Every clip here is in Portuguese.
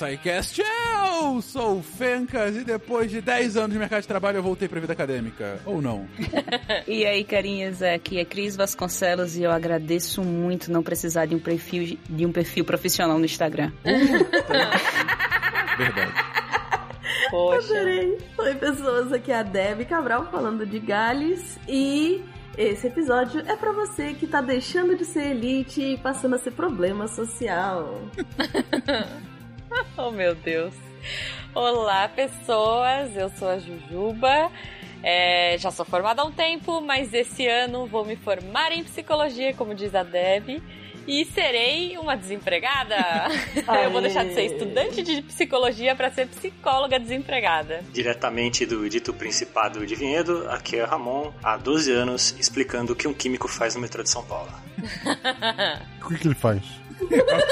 SciCast. Eu sou o Fencas e depois de 10 anos de mercado de trabalho eu voltei pra vida acadêmica. Ou não? e aí, carinhas, aqui é Cris Vasconcelos e eu agradeço muito não precisar de um perfil, de um perfil profissional no Instagram. Verdade. Poxa. Adorei. Oi, pessoas, aqui é a Debbie Cabral falando de Gales e esse episódio é para você que tá deixando de ser elite e passando a ser problema social. oh, meu Deus. Olá, pessoas. Eu sou a Jujuba. É, já sou formada há um tempo, mas esse ano vou me formar em psicologia, como diz a Deb e serei uma desempregada. eu vou deixar de ser estudante de psicologia para ser psicóloga desempregada. Diretamente do dito Principado de Vinhedo, aqui é Ramon, há 12 anos, explicando o que um químico faz no metrô de São Paulo. o que, que ele faz?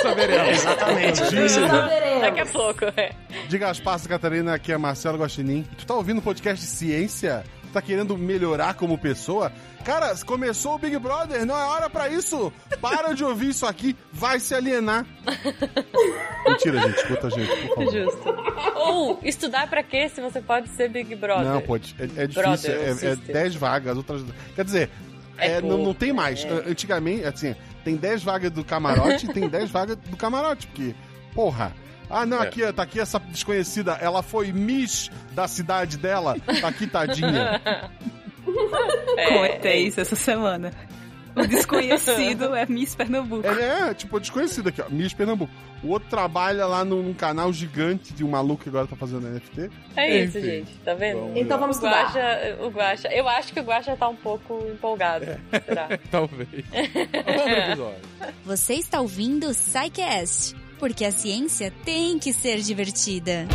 Saberemos. exatamente. Saberemos. Daqui a pouco, é. Diga as passas, Catarina, aqui é Marcelo Guaxinim. Tu tá ouvindo o podcast de ciência? Tu tá querendo melhorar como pessoa? Cara, começou o Big Brother, não é hora para isso. Para de ouvir isso aqui, vai se alienar. Mentira, gente, escuta a gente, por favor. Justo. Ou estudar para quê se você pode ser Big Brother? Não, pode. É, é difícil, é 10 é, é vagas, outras. Quer dizer, é, é não, não tem mais. É. Antigamente, assim, tem 10 vagas do camarote e tem 10 vagas do camarote, porque, porra. Ah, não, é. aqui, tá aqui essa desconhecida, ela foi Miss da cidade dela, tá aqui, tadinha. É, é isso essa semana. O desconhecido é Miss Pernambuco. É, é tipo, desconhecido aqui, ó, Miss Pernambuco. O outro trabalha lá num, num, canal gigante de um maluco que agora tá fazendo NFT. É isso, Enfim. gente, tá vendo? Vamos então vamos o Guaxa, o Guaxa, eu acho que o Guaxa tá um pouco empolgado. É. Será? Talvez. vamos Você está ouvindo o Psycast, porque a ciência tem que ser divertida.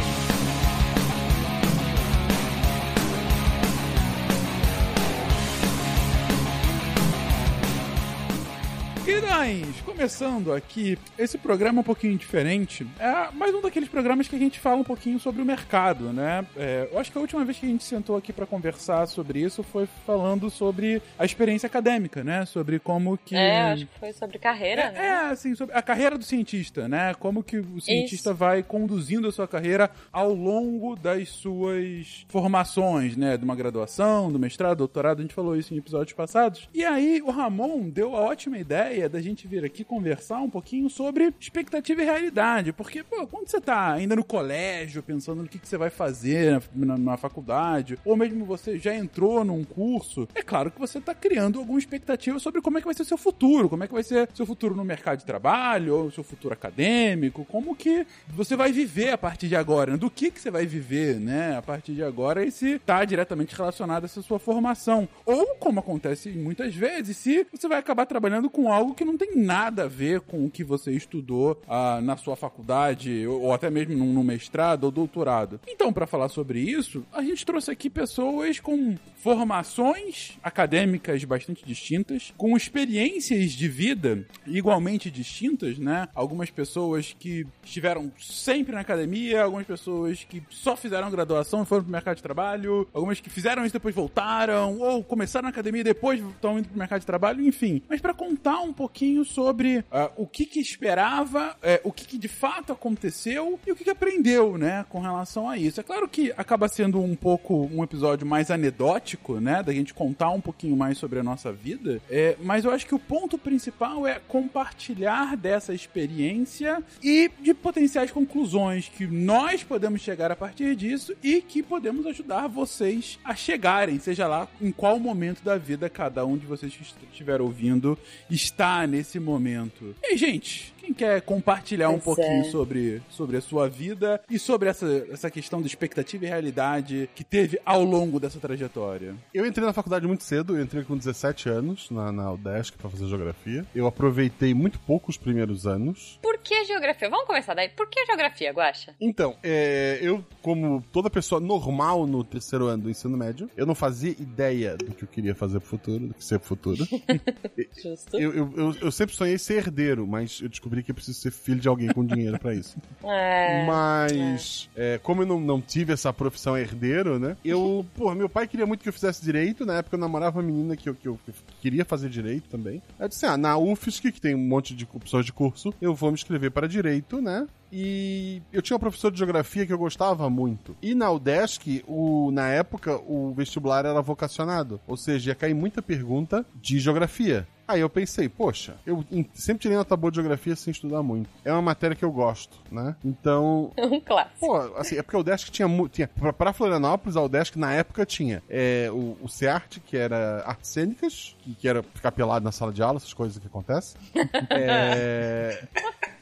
Queridões, começando aqui, esse programa é um pouquinho diferente. É mais um daqueles programas que a gente fala um pouquinho sobre o mercado, né? É, eu acho que a última vez que a gente sentou aqui para conversar sobre isso foi falando sobre a experiência acadêmica, né? Sobre como que. É, acho que foi sobre carreira, é, né? É, assim, sobre a carreira do cientista, né? Como que o cientista isso. vai conduzindo a sua carreira ao longo das suas formações, né? De uma graduação, do mestrado, doutorado, a gente falou isso em episódios passados. E aí o Ramon deu a ótima ideia ideia da gente vir aqui conversar um pouquinho sobre expectativa e realidade. Porque, pô, quando você tá ainda no colégio, pensando no que, que você vai fazer na, na, na, faculdade, ou mesmo você já entrou num curso, é claro que você tá criando alguma expectativa sobre como é que vai ser o seu futuro, como é que vai ser seu futuro no mercado de trabalho, ou seu futuro acadêmico, como que você vai viver a partir de agora, do que que você vai viver, né, a partir de agora, e se tá diretamente relacionado a essa sua formação. Ou, como acontece muitas vezes, se você vai acabar trabalhando com algo que não tem nada a ver com o que você estudou ah, na sua faculdade, ou, ou até mesmo no, mestrado ou doutorado. Então, para falar sobre isso, a gente trouxe aqui pessoas com formações acadêmicas bastante distintas, com experiências de vida igualmente distintas, né? Algumas pessoas que estiveram sempre na academia, algumas pessoas que só fizeram graduação e foram pro mercado de trabalho, algumas que fizeram isso e depois voltaram, ou começaram na academia e depois estão indo pro mercado de trabalho, enfim. Mas para contar um pouquinho sobre uh, o que que esperava, uh, o que, que de fato aconteceu e o que, que aprendeu, né, com relação a isso. É claro que acaba sendo um pouco um episódio mais anedótico, né, da gente contar um pouquinho mais sobre a nossa vida, é, mas eu acho que o ponto principal é compartilhar dessa experiência e de potenciais conclusões que nós podemos chegar a partir disso e que podemos ajudar vocês a chegarem, seja lá em qual momento da vida cada um de vocês que estiver ouvindo está nesse momento. E, gente, quem quer compartilhar pois um pouquinho é. sobre, sobre a sua vida e sobre essa, essa questão de expectativa e realidade que teve ao longo dessa trajetória? Eu entrei na faculdade muito cedo, eu entrei com 17 anos na, na UDESC para fazer geografia. Eu aproveitei muito pouco os primeiros anos. Por que geografia? Vamos começar daí. Por que geografia, Guaxa? Então, é, eu, como toda pessoa normal no terceiro ano do ensino médio, eu não fazia ideia do que eu queria fazer pro futuro, do que ser pro futuro. Justo. Eu, eu, eu, eu sempre sonhei ser herdeiro, mas eu descobri descobri que eu preciso ser filho de alguém com dinheiro para isso. É, Mas, é. É, como eu não, não tive essa profissão herdeiro, né? Eu, pô, meu pai queria muito que eu fizesse direito. Na época eu namorava uma menina que eu, que eu, que eu queria fazer direito também. Aí eu disse, ah, na UFSC, que tem um monte de opções de curso, eu vou me inscrever para direito, né? E eu tinha um professor de geografia que eu gostava muito. E na UDESC, o, na época, o vestibular era vocacionado. Ou seja, ia cair muita pergunta de geografia. Aí eu pensei, poxa, eu sempre tirei nota boa de geografia sem estudar muito. É uma matéria que eu gosto, né? Então. Um clássico. Pô, assim, é porque o UDESC tinha. tinha pra, pra Florianópolis, a UDESC na época tinha é, o, o CEART, que era artes cênicas, que, que era ficar pelado na sala de aula, essas coisas que acontecem. é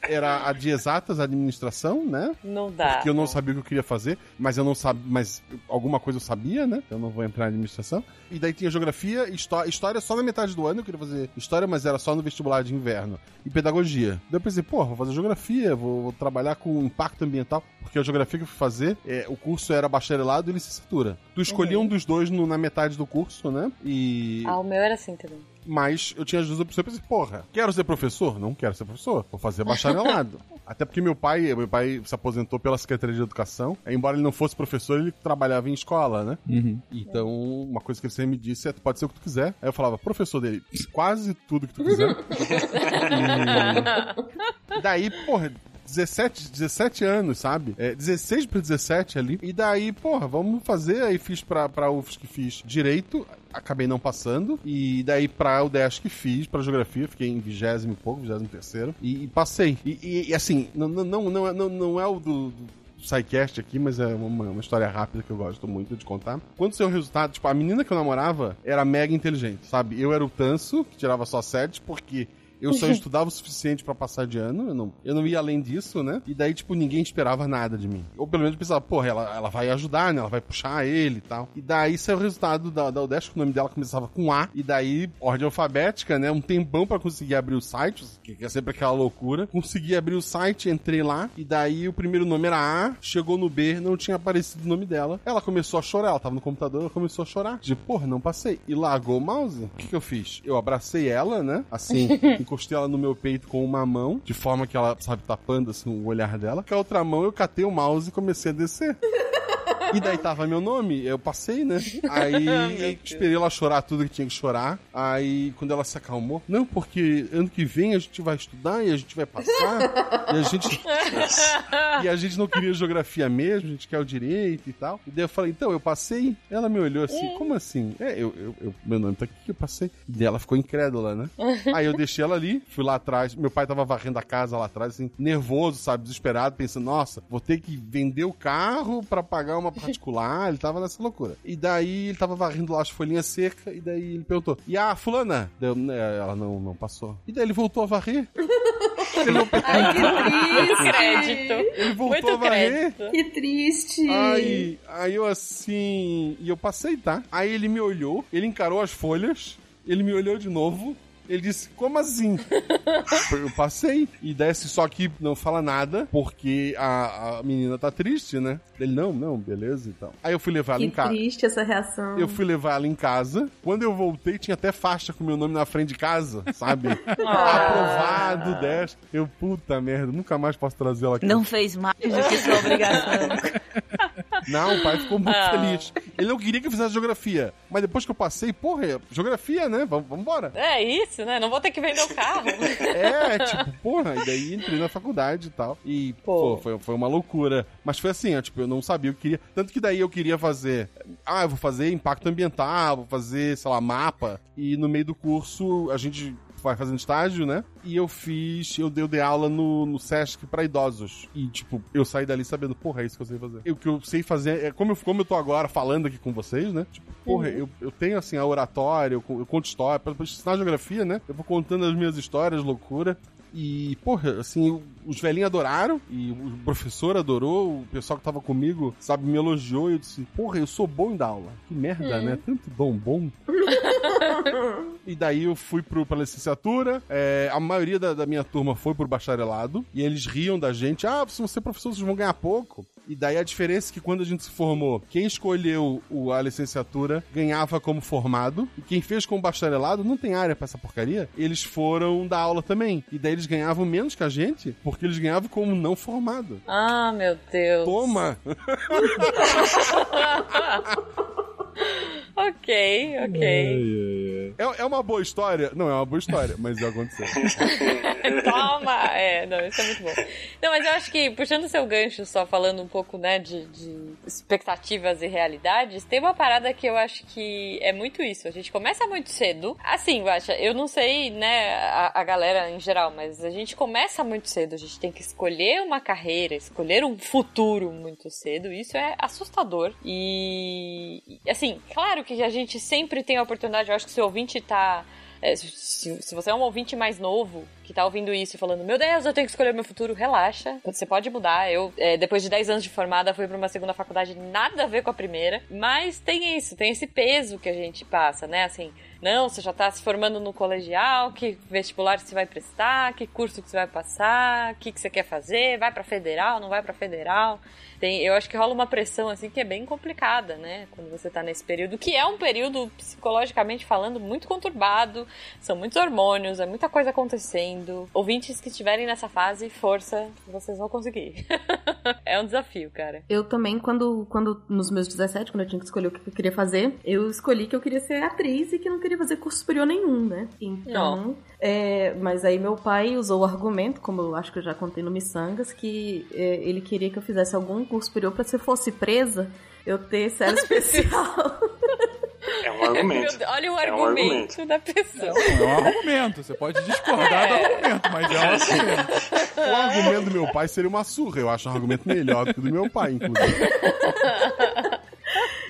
era a de exatas administração, né? Não dá. Porque eu não sabia o que eu queria fazer, mas eu não sabia, mas alguma coisa eu sabia, né? Eu não vou entrar em administração. E daí tinha geografia, história, história só na metade do ano, eu queria fazer história, mas era só no vestibular de inverno. E pedagogia. Daí eu pensei, pô, vou fazer geografia, vou, vou trabalhar com impacto ambiental, porque a geografia que eu fui fazer, é, o curso era bacharelado e licenciatura. Tu escolhia uhum. um dos dois no, na metade do curso, né? E. Ah, o meu era assim também. Mas eu tinha as duas opções. Eu pensei, porra, quero ser professor? Não quero ser professor. Vou fazer bacharelado. Até porque meu pai, meu pai se aposentou pela Secretaria de Educação. Embora ele não fosse professor, ele trabalhava em escola, né? Uhum. Então, uma coisa que ele sempre me disse é: pode ser o que tu quiser. Aí eu falava, professor dele, quase tudo que tu quiser. e daí, porra, 17, 17 anos, sabe? É, 16 para 17 ali. E daí, porra, vamos fazer. Aí fiz pra, pra UFS que fiz direito, acabei não passando. E daí pra UDESC que fiz, pra geografia, fiquei em vigésimo e pouco, vigésimo terceiro. E, passei. E, e, e, assim, não, não, não, não, não, não é o do, do SciCast aqui, mas é uma, uma, história rápida que eu gosto muito de contar. Quando o resultado, tipo, a menina que eu namorava era mega inteligente, sabe? Eu era o tanso, que tirava só sete, porque eu só estudava o suficiente para passar de ano, eu não, eu não ia além disso, né? E daí, tipo, ninguém esperava nada de mim. Ou pelo menos pensava, porra, ela, ela vai ajudar, né? Ela vai puxar ele e tal. E daí saiu o resultado da, da Udesc, o nome dela começava com A, e daí, ordem alfabética, né? Um tempão para conseguir abrir o site, que é sempre aquela loucura. Consegui abrir o site, entrei lá, e daí o primeiro nome era A, chegou no B, não tinha aparecido o nome dela. Ela começou a chorar, ela tava no computador, ela começou a chorar. De, porra, não passei. E largou o mouse. O que, que eu fiz? Eu abracei ela, né? Assim, encostei ela no meu peito com uma mão, de forma que ela, sabe, tapando assim, o olhar dela. Com a outra mão eu catei o mouse e comecei a descer. E daí tava meu nome, eu passei, né? Aí esperei ela chorar tudo que tinha que chorar. Aí quando ela se acalmou, não, porque ano que vem a gente vai estudar e a gente vai passar. e a gente. e a gente não queria geografia mesmo, a gente quer o direito e tal. E daí eu falei, então, eu passei. Ela me olhou assim, é. como assim? É, eu, eu, eu, meu nome tá aqui, eu passei. E daí ela ficou incrédula, né? Aí eu deixei ela ali, fui lá atrás. Meu pai tava varrendo a casa lá atrás, assim, nervoso, sabe, desesperado, pensando, nossa, vou ter que vender o carro para pagar uma particular, ele tava nessa loucura. E daí ele tava varrendo lá as folhinhas secas, e daí ele perguntou: E a fulana? Deu, né, ela não, não passou. E daí ele voltou a varrer. Ele não Ai, que triste. crédito. Ele voltou Muito a varrer. Crédito. Que triste. Aí, aí eu assim. E eu passei, tá? Aí ele me olhou, ele encarou as folhas, ele me olhou de novo, ele disse, como assim? eu passei. E desce só que não fala nada, porque a, a menina tá triste, né? Ele, não, não, beleza e tal. Aí eu fui levar ela em casa. triste essa reação. Eu fui levar ela em casa. Quando eu voltei, tinha até faixa com meu nome na frente de casa, sabe? Aprovado, 10. Eu, puta merda, nunca mais posso trazer ela aqui. Não fez mais do que sua obrigação. Não, o pai ficou muito ah. feliz. Ele não queria que eu fizesse geografia. Mas depois que eu passei, porra, geografia, né? Vamos embora. É isso, né? Não vou ter que vender o carro. é, tipo, porra. E daí entrei na faculdade e tal. E, pô, pô foi, foi uma loucura. Mas foi assim, ó, tipo, eu não sabia o que queria. Tanto que daí eu queria fazer. Ah, eu vou fazer impacto ambiental, vou fazer, sei lá, mapa. E no meio do curso, a gente vai fazendo estágio, né? E eu fiz, eu dei, eu dei aula no, no Sesc pra idosos. E, tipo, eu saí dali sabendo, porra, é isso que eu sei fazer. O que eu sei fazer é como eu, como eu tô agora falando aqui com vocês, né? Tipo, porra, uhum. eu, eu tenho, assim, a oratória, eu, eu conto história. Pra, pra ensinar geografia, né? Eu vou contando as minhas histórias, loucura. E, porra, assim, os velhinhos adoraram, e o professor adorou, o pessoal que tava comigo, sabe, me elogiou, e eu disse, porra, eu sou bom em dar aula. Que merda, hum. né? Tanto bom, bom. e daí eu fui pro, pra licenciatura. É, a maioria da, da, minha turma foi pro bacharelado. E eles riam da gente. Ah, se você é professor, vocês vão ganhar pouco. E daí a diferença é que quando a gente se formou, quem escolheu o, a licenciatura ganhava como formado. E quem fez como bacharelado, não tem área pra essa porcaria, eles foram dar aula também. E daí eles ganhavam menos que a gente, porque eles ganhavam como não formado. Ah, meu Deus. Toma! ok, ok. É, é uma boa história? Não, é uma boa história, mas já aconteceu. Toma! É, não, isso é muito bom. Não, mas eu acho que, puxando seu gancho, só falando um pouco, né, de, de expectativas e realidades, tem uma parada que eu acho que é muito isso. A gente começa muito cedo. Assim, Guaxa, eu não sei, né, a, a galera em geral, mas a gente começa muito cedo. A gente tem que escolher uma carreira, escolher um futuro muito cedo. Isso é assustador. E, assim, claro que a gente sempre tem a oportunidade, eu acho que se o ouvinte tá. É, se, se, você é um ouvinte mais novo que tá ouvindo isso e falando, meu Deus, eu tenho que escolher meu futuro, relaxa. Você pode mudar. Eu, é, depois de 10 anos de formada, fui para uma segunda faculdade, nada a ver com a primeira. Mas tem isso, tem esse peso que a gente passa, né? Assim, não, você já tá se formando no colegial, que vestibular você vai prestar, que curso que você vai passar, o que, que você quer fazer, vai para federal, não vai para federal tem, eu acho que rola uma pressão assim que é bem complicada, né? Quando você tá nesse período, que é um período psicologicamente falando muito conturbado, são muitos hormônios, é muita coisa acontecendo. Ouvintes que estiverem nessa fase, força, vocês vão conseguir. é um desafio, cara. Eu também, quando, quando nos meus 17, quando eu tinha que escolher o que eu queria fazer, eu escolhi que eu queria ser atriz e que não queria fazer curso superior nenhum, né? Então, é, mas aí meu pai usou o argumento, como eu acho que eu já contei no Missangas, que é, ele queria que eu fizesse algum curso superior para se fosse presa, eu ter cela especial. É um argumento. Olha o é argumento, um argumento, da pessoa. É um argumento. Você pode discordar é. do argumento, mas é um argumento. O argumento do meu pai seria uma surra. Eu acho um argumento melhor do que o do meu pai, inclusive.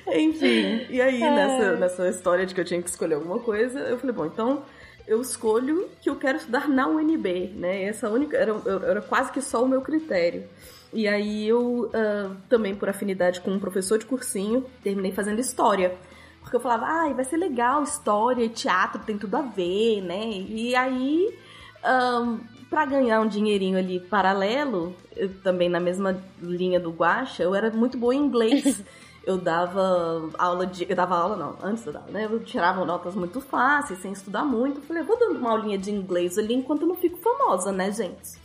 Enfim, e aí nessa, nessa história de que eu tinha que escolher alguma coisa, eu falei, bom, então eu escolho que eu quero estudar na UNB, né? Essa única era, era quase que só o meu critério. E aí eu uh, também por afinidade com um professor de cursinho terminei fazendo história. Porque eu falava, ah, vai ser legal, história e teatro tem tudo a ver, né? E aí, um, para ganhar um dinheirinho ali paralelo, eu também na mesma linha do Guacha, eu era muito boa em inglês. eu dava aula de. Eu dava aula, não, antes eu dava, né? Eu tirava notas muito fáceis, sem estudar muito. Eu falei, vou dando uma aulinha de inglês ali enquanto eu não fico famosa, né, gente?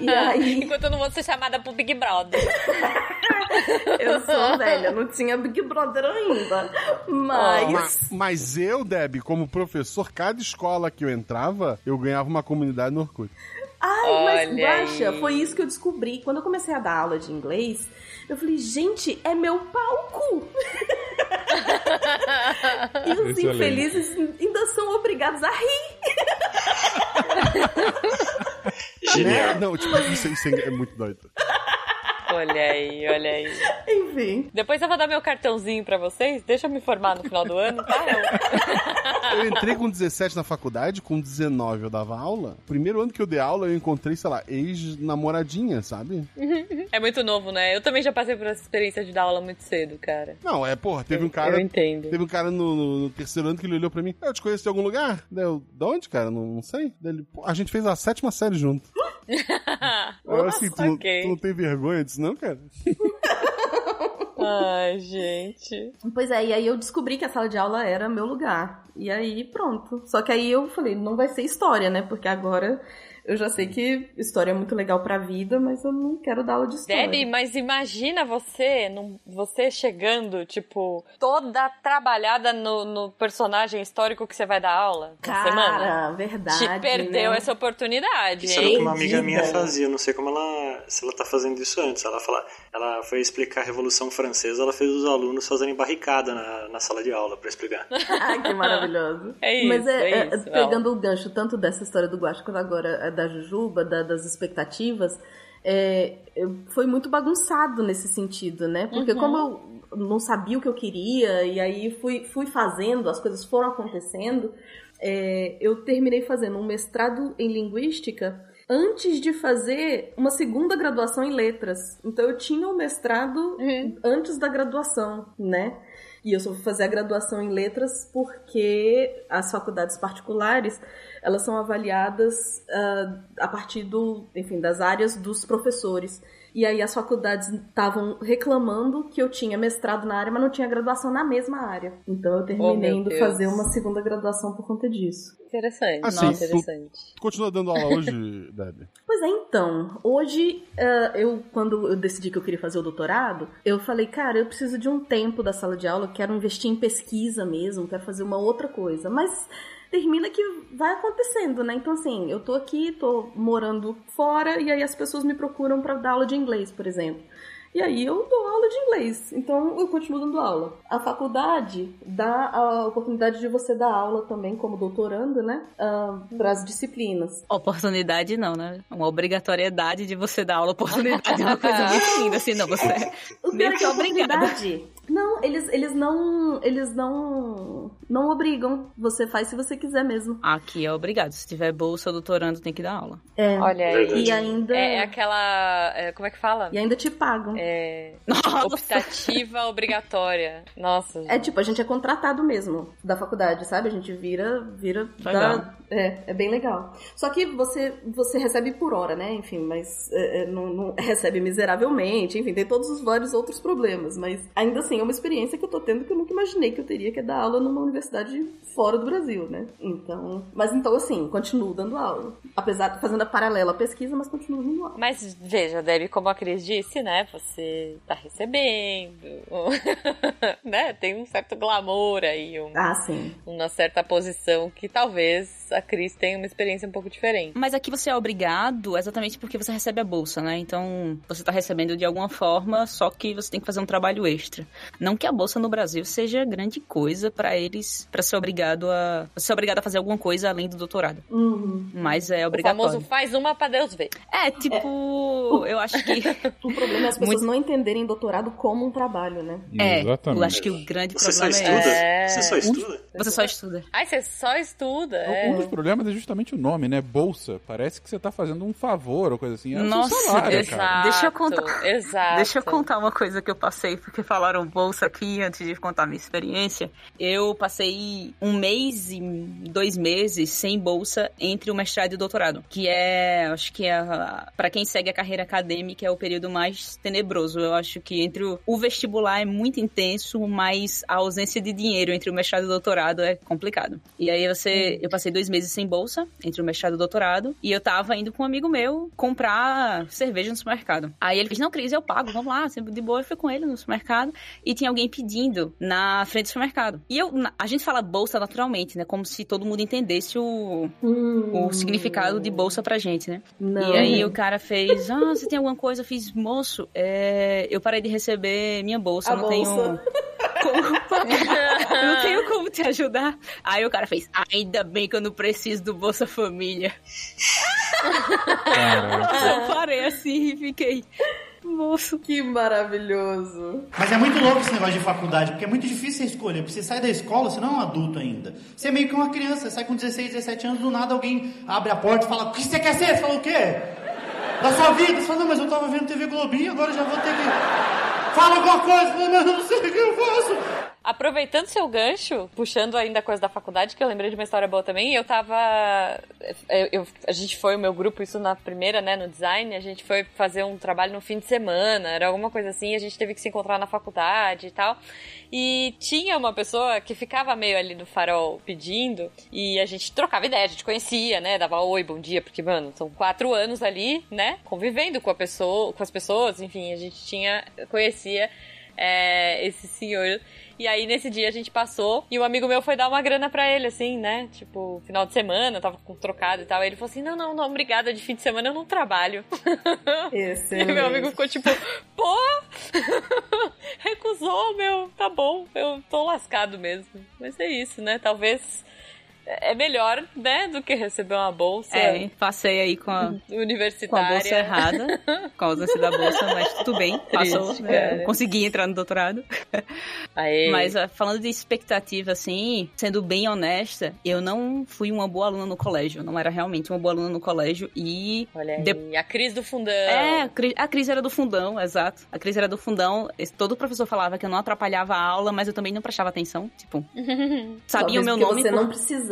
E aí... Enquanto eu não vou ser chamada pro Big Brother. eu sou velha, não tinha Big Brother ainda. Mas... Oh, mas... mas. eu, Deb, como professor, cada escola que eu entrava, eu ganhava uma comunidade no Orkut. Ai, Olha mas baixa, foi isso que eu descobri. Quando eu comecei a dar aula de inglês, eu falei, gente, é meu palco! e os Excelente. infelizes ainda são obrigados a rir. Genial. Não, tipo, isso, isso é muito doido. Olha aí, olha aí. Enfim. Depois eu vou dar meu cartãozinho pra vocês. Deixa eu me formar no final do ano, tá? Eu entrei com 17 na faculdade, com 19 eu dava aula. Primeiro ano que eu dei aula, eu encontrei, sei lá, ex-namoradinha, sabe? É muito novo, né? Eu também já passei por essa experiência de dar aula muito cedo, cara. Não, é, porra, teve um cara. Eu entendo. Teve um cara no, no, no terceiro ano que ele olhou pra mim. Eu te conheço de algum lugar? Daí eu, de onde, cara? Não, não sei. Daí a gente fez a sétima série junto. eu, assim, tu, okay. tu não tem vergonha disso, não, cara? Ai, gente. Pois é, e aí eu descobri que a sala de aula era meu lugar. E aí, pronto. Só que aí eu falei, não vai ser história, né? Porque agora eu já sei que história é muito legal pra vida, mas eu não quero dar aula de história. Debbie, mas imagina você, você chegando, tipo, toda trabalhada no, no personagem histórico que você vai dar aula Cara, semana. verdade. Te perdeu né? essa oportunidade, Isso hein? era o que uma amiga minha fazia, não sei como ela, se ela tá fazendo isso antes. Ela fala, ela foi explicar a Revolução Francesa, ela fez os alunos fazerem barricada na, na sala de aula para explicar. que maravilhoso. É isso, Mas é, é, é pegando o gancho tanto dessa história do Guacho quanto agora é da Jujuba, da, das expectativas, é, foi muito bagunçado nesse sentido, né? Porque uhum. como eu não sabia o que eu queria, e aí fui, fui fazendo, as coisas foram acontecendo, é, eu terminei fazendo um mestrado em linguística antes de fazer uma segunda graduação em letras. Então eu tinha o um mestrado uhum. antes da graduação, né? E eu só fui fazer a graduação em letras porque as faculdades particulares elas são avaliadas uh, a partir do, enfim, das áreas dos professores. E aí as faculdades estavam reclamando que eu tinha mestrado na área, mas não tinha graduação na mesma área. Então eu terminei oh, indo Deus. fazer uma segunda graduação por conta disso. Interessante. Assim, Nossa, interessante. Tu continua dando aula hoje, Deb? Pois é, então. Hoje, uh, eu, quando eu decidi que eu queria fazer o doutorado, eu falei, cara, eu preciso de um tempo da sala de aula, quero investir em pesquisa mesmo, quero fazer uma outra coisa. Mas termina que vai acontecendo, né? Então, assim, eu tô aqui, tô morando fora, e aí as pessoas me procuram para dar aula de inglês, por exemplo. E aí eu dou aula de inglês, então eu continuo dando aula. A faculdade dá a oportunidade de você dar aula também como doutorando, né? Uh, ah, para as disciplinas. Oportunidade não, né? Uma obrigatoriedade de você dar aula. Oportunidade é uma coisa muito linda, assim, não, você é, o meio que é obrigada. Não, eles, eles não. Eles não. Não obrigam. Você faz se você quiser mesmo. Aqui é obrigado. Se tiver bolsa doutorando, tem que dar aula. É. Olha aí. E ainda. É aquela. É, como é que fala? E ainda te pagam. É. Nossa. Optativa obrigatória. Nossa. É tipo, a gente é contratado mesmo da faculdade, sabe? A gente vira. vira da, é, é bem legal. Só que você, você recebe por hora, né? Enfim, mas é, é não, não recebe miseravelmente. Enfim, tem todos os vários outros problemas. Mas ainda assim, é uma experiência que eu tô tendo que eu nunca imaginei que eu teria que dar aula numa universidade fora do Brasil, né? Então. Mas então, assim, continuo dando aula. Apesar de fazendo a paralela à pesquisa, mas continuo dando aula. Mas veja, Debbie, como a Cris disse, né? Você tá recebendo. né? Tem um certo glamour aí. Um, ah, sim. Uma certa posição que talvez a Cris tenha uma experiência um pouco diferente. Mas aqui você é obrigado exatamente porque você recebe a bolsa, né? Então você tá recebendo de alguma forma, só que você tem que fazer um trabalho extra. Não que a bolsa no Brasil seja grande coisa para eles, para ser obrigado a ser obrigado a fazer alguma coisa além do doutorado. Uhum. Mas é obrigatório. O famoso faz uma para Deus ver. É, tipo, é. eu acho que o problema é as pessoas Muito... não entenderem doutorado como um trabalho, né? É, Exatamente. eu acho que o grande você problema só estuda? é Você só estuda? Você só estuda. Ai, você só estuda. É. Um dos problemas é justamente o nome, né? Bolsa. Parece que você tá fazendo um favor ou coisa assim. É Nossa, salário, exato. Deixa eu contar. Exato. Deixa eu contar uma coisa que eu passei, porque falaram bolsa aqui antes de contar minha experiência. Eu passei um mês e dois meses sem bolsa entre o mestrado e o doutorado, que é, acho que é para quem segue a carreira acadêmica é o período mais tenebroso. Eu acho que entre o, o vestibular é muito intenso, mas a ausência de dinheiro entre o mestrado e o doutorado é complicado. E aí você, eu passei dois meses sem bolsa entre o mestrado e o doutorado e eu tava indo com um amigo meu comprar cerveja no supermercado. Aí ele disse: "Não, Cris, eu pago, vamos lá". Sempre de boa, eu fui com ele no supermercado e tinha alguém pedindo na frente do supermercado. E eu, a gente fala bolsa naturalmente, né? Como se todo mundo entendesse o, hum. o significado de bolsa pra gente, né? Não. E aí o cara fez: "Ah, você tem alguma coisa?" Eu fiz: "Moço, é, eu parei de receber minha bolsa, a não bolsa. tenho como não tenho como te ajudar. Aí o cara fez, ainda bem que eu não preciso do Bolsa Família. eu parei assim e fiquei. Moço. Que maravilhoso. Mas é muito louco esse negócio de faculdade, porque é muito difícil você escolher. Porque você sai da escola, você não é um adulto ainda. Você é meio que uma criança, você sai com 16, 17 anos, do nada alguém abre a porta e fala: O que você quer ser? Você fala o quê? Da sua vida? Você fala: Não, mas eu tava vendo TV Globinho, agora já vou ter que. Fala alguma coisa, mas eu não sei o que eu faço. Aproveitando seu gancho, puxando ainda a coisa da faculdade, que eu lembrei de uma história boa também, eu tava. Eu, eu, a gente foi, o meu grupo, isso na primeira, né, no design, a gente foi fazer um trabalho no fim de semana, era alguma coisa assim, a gente teve que se encontrar na faculdade e tal. E tinha uma pessoa que ficava meio ali no farol pedindo, e a gente trocava ideia, a gente conhecia, né, dava oi, bom dia, porque, mano, são quatro anos ali, né, convivendo com a pessoa, com as pessoas, enfim, a gente tinha, conhecia é, esse senhor. E aí, nesse dia, a gente passou e um amigo meu foi dar uma grana pra ele, assim, né? Tipo, final de semana, tava com trocado e tal. Aí ele falou assim: não, não, não, obrigada, de fim de semana eu não trabalho. Esse. E meu amigo ficou tipo, pô! Recusou, meu, tá bom, eu tô lascado mesmo. Mas é isso, né? Talvez é melhor, né, do que receber uma bolsa. É, passei aí com a, universitária. Com a bolsa errada, com a ausência da bolsa, mas tudo bem, passou. Triste, é, consegui entrar no doutorado. Aê. Mas ah, falando de expectativa, assim, sendo bem honesta, eu não fui uma boa aluna no colégio. Não era realmente uma boa aluna no colégio e... Olha aí, de... a crise do fundão. É, a crise era do fundão, exato. A crise era do fundão. Todo professor falava que eu não atrapalhava a aula, mas eu também não prestava atenção. Tipo, sabia o meu nome. você por... não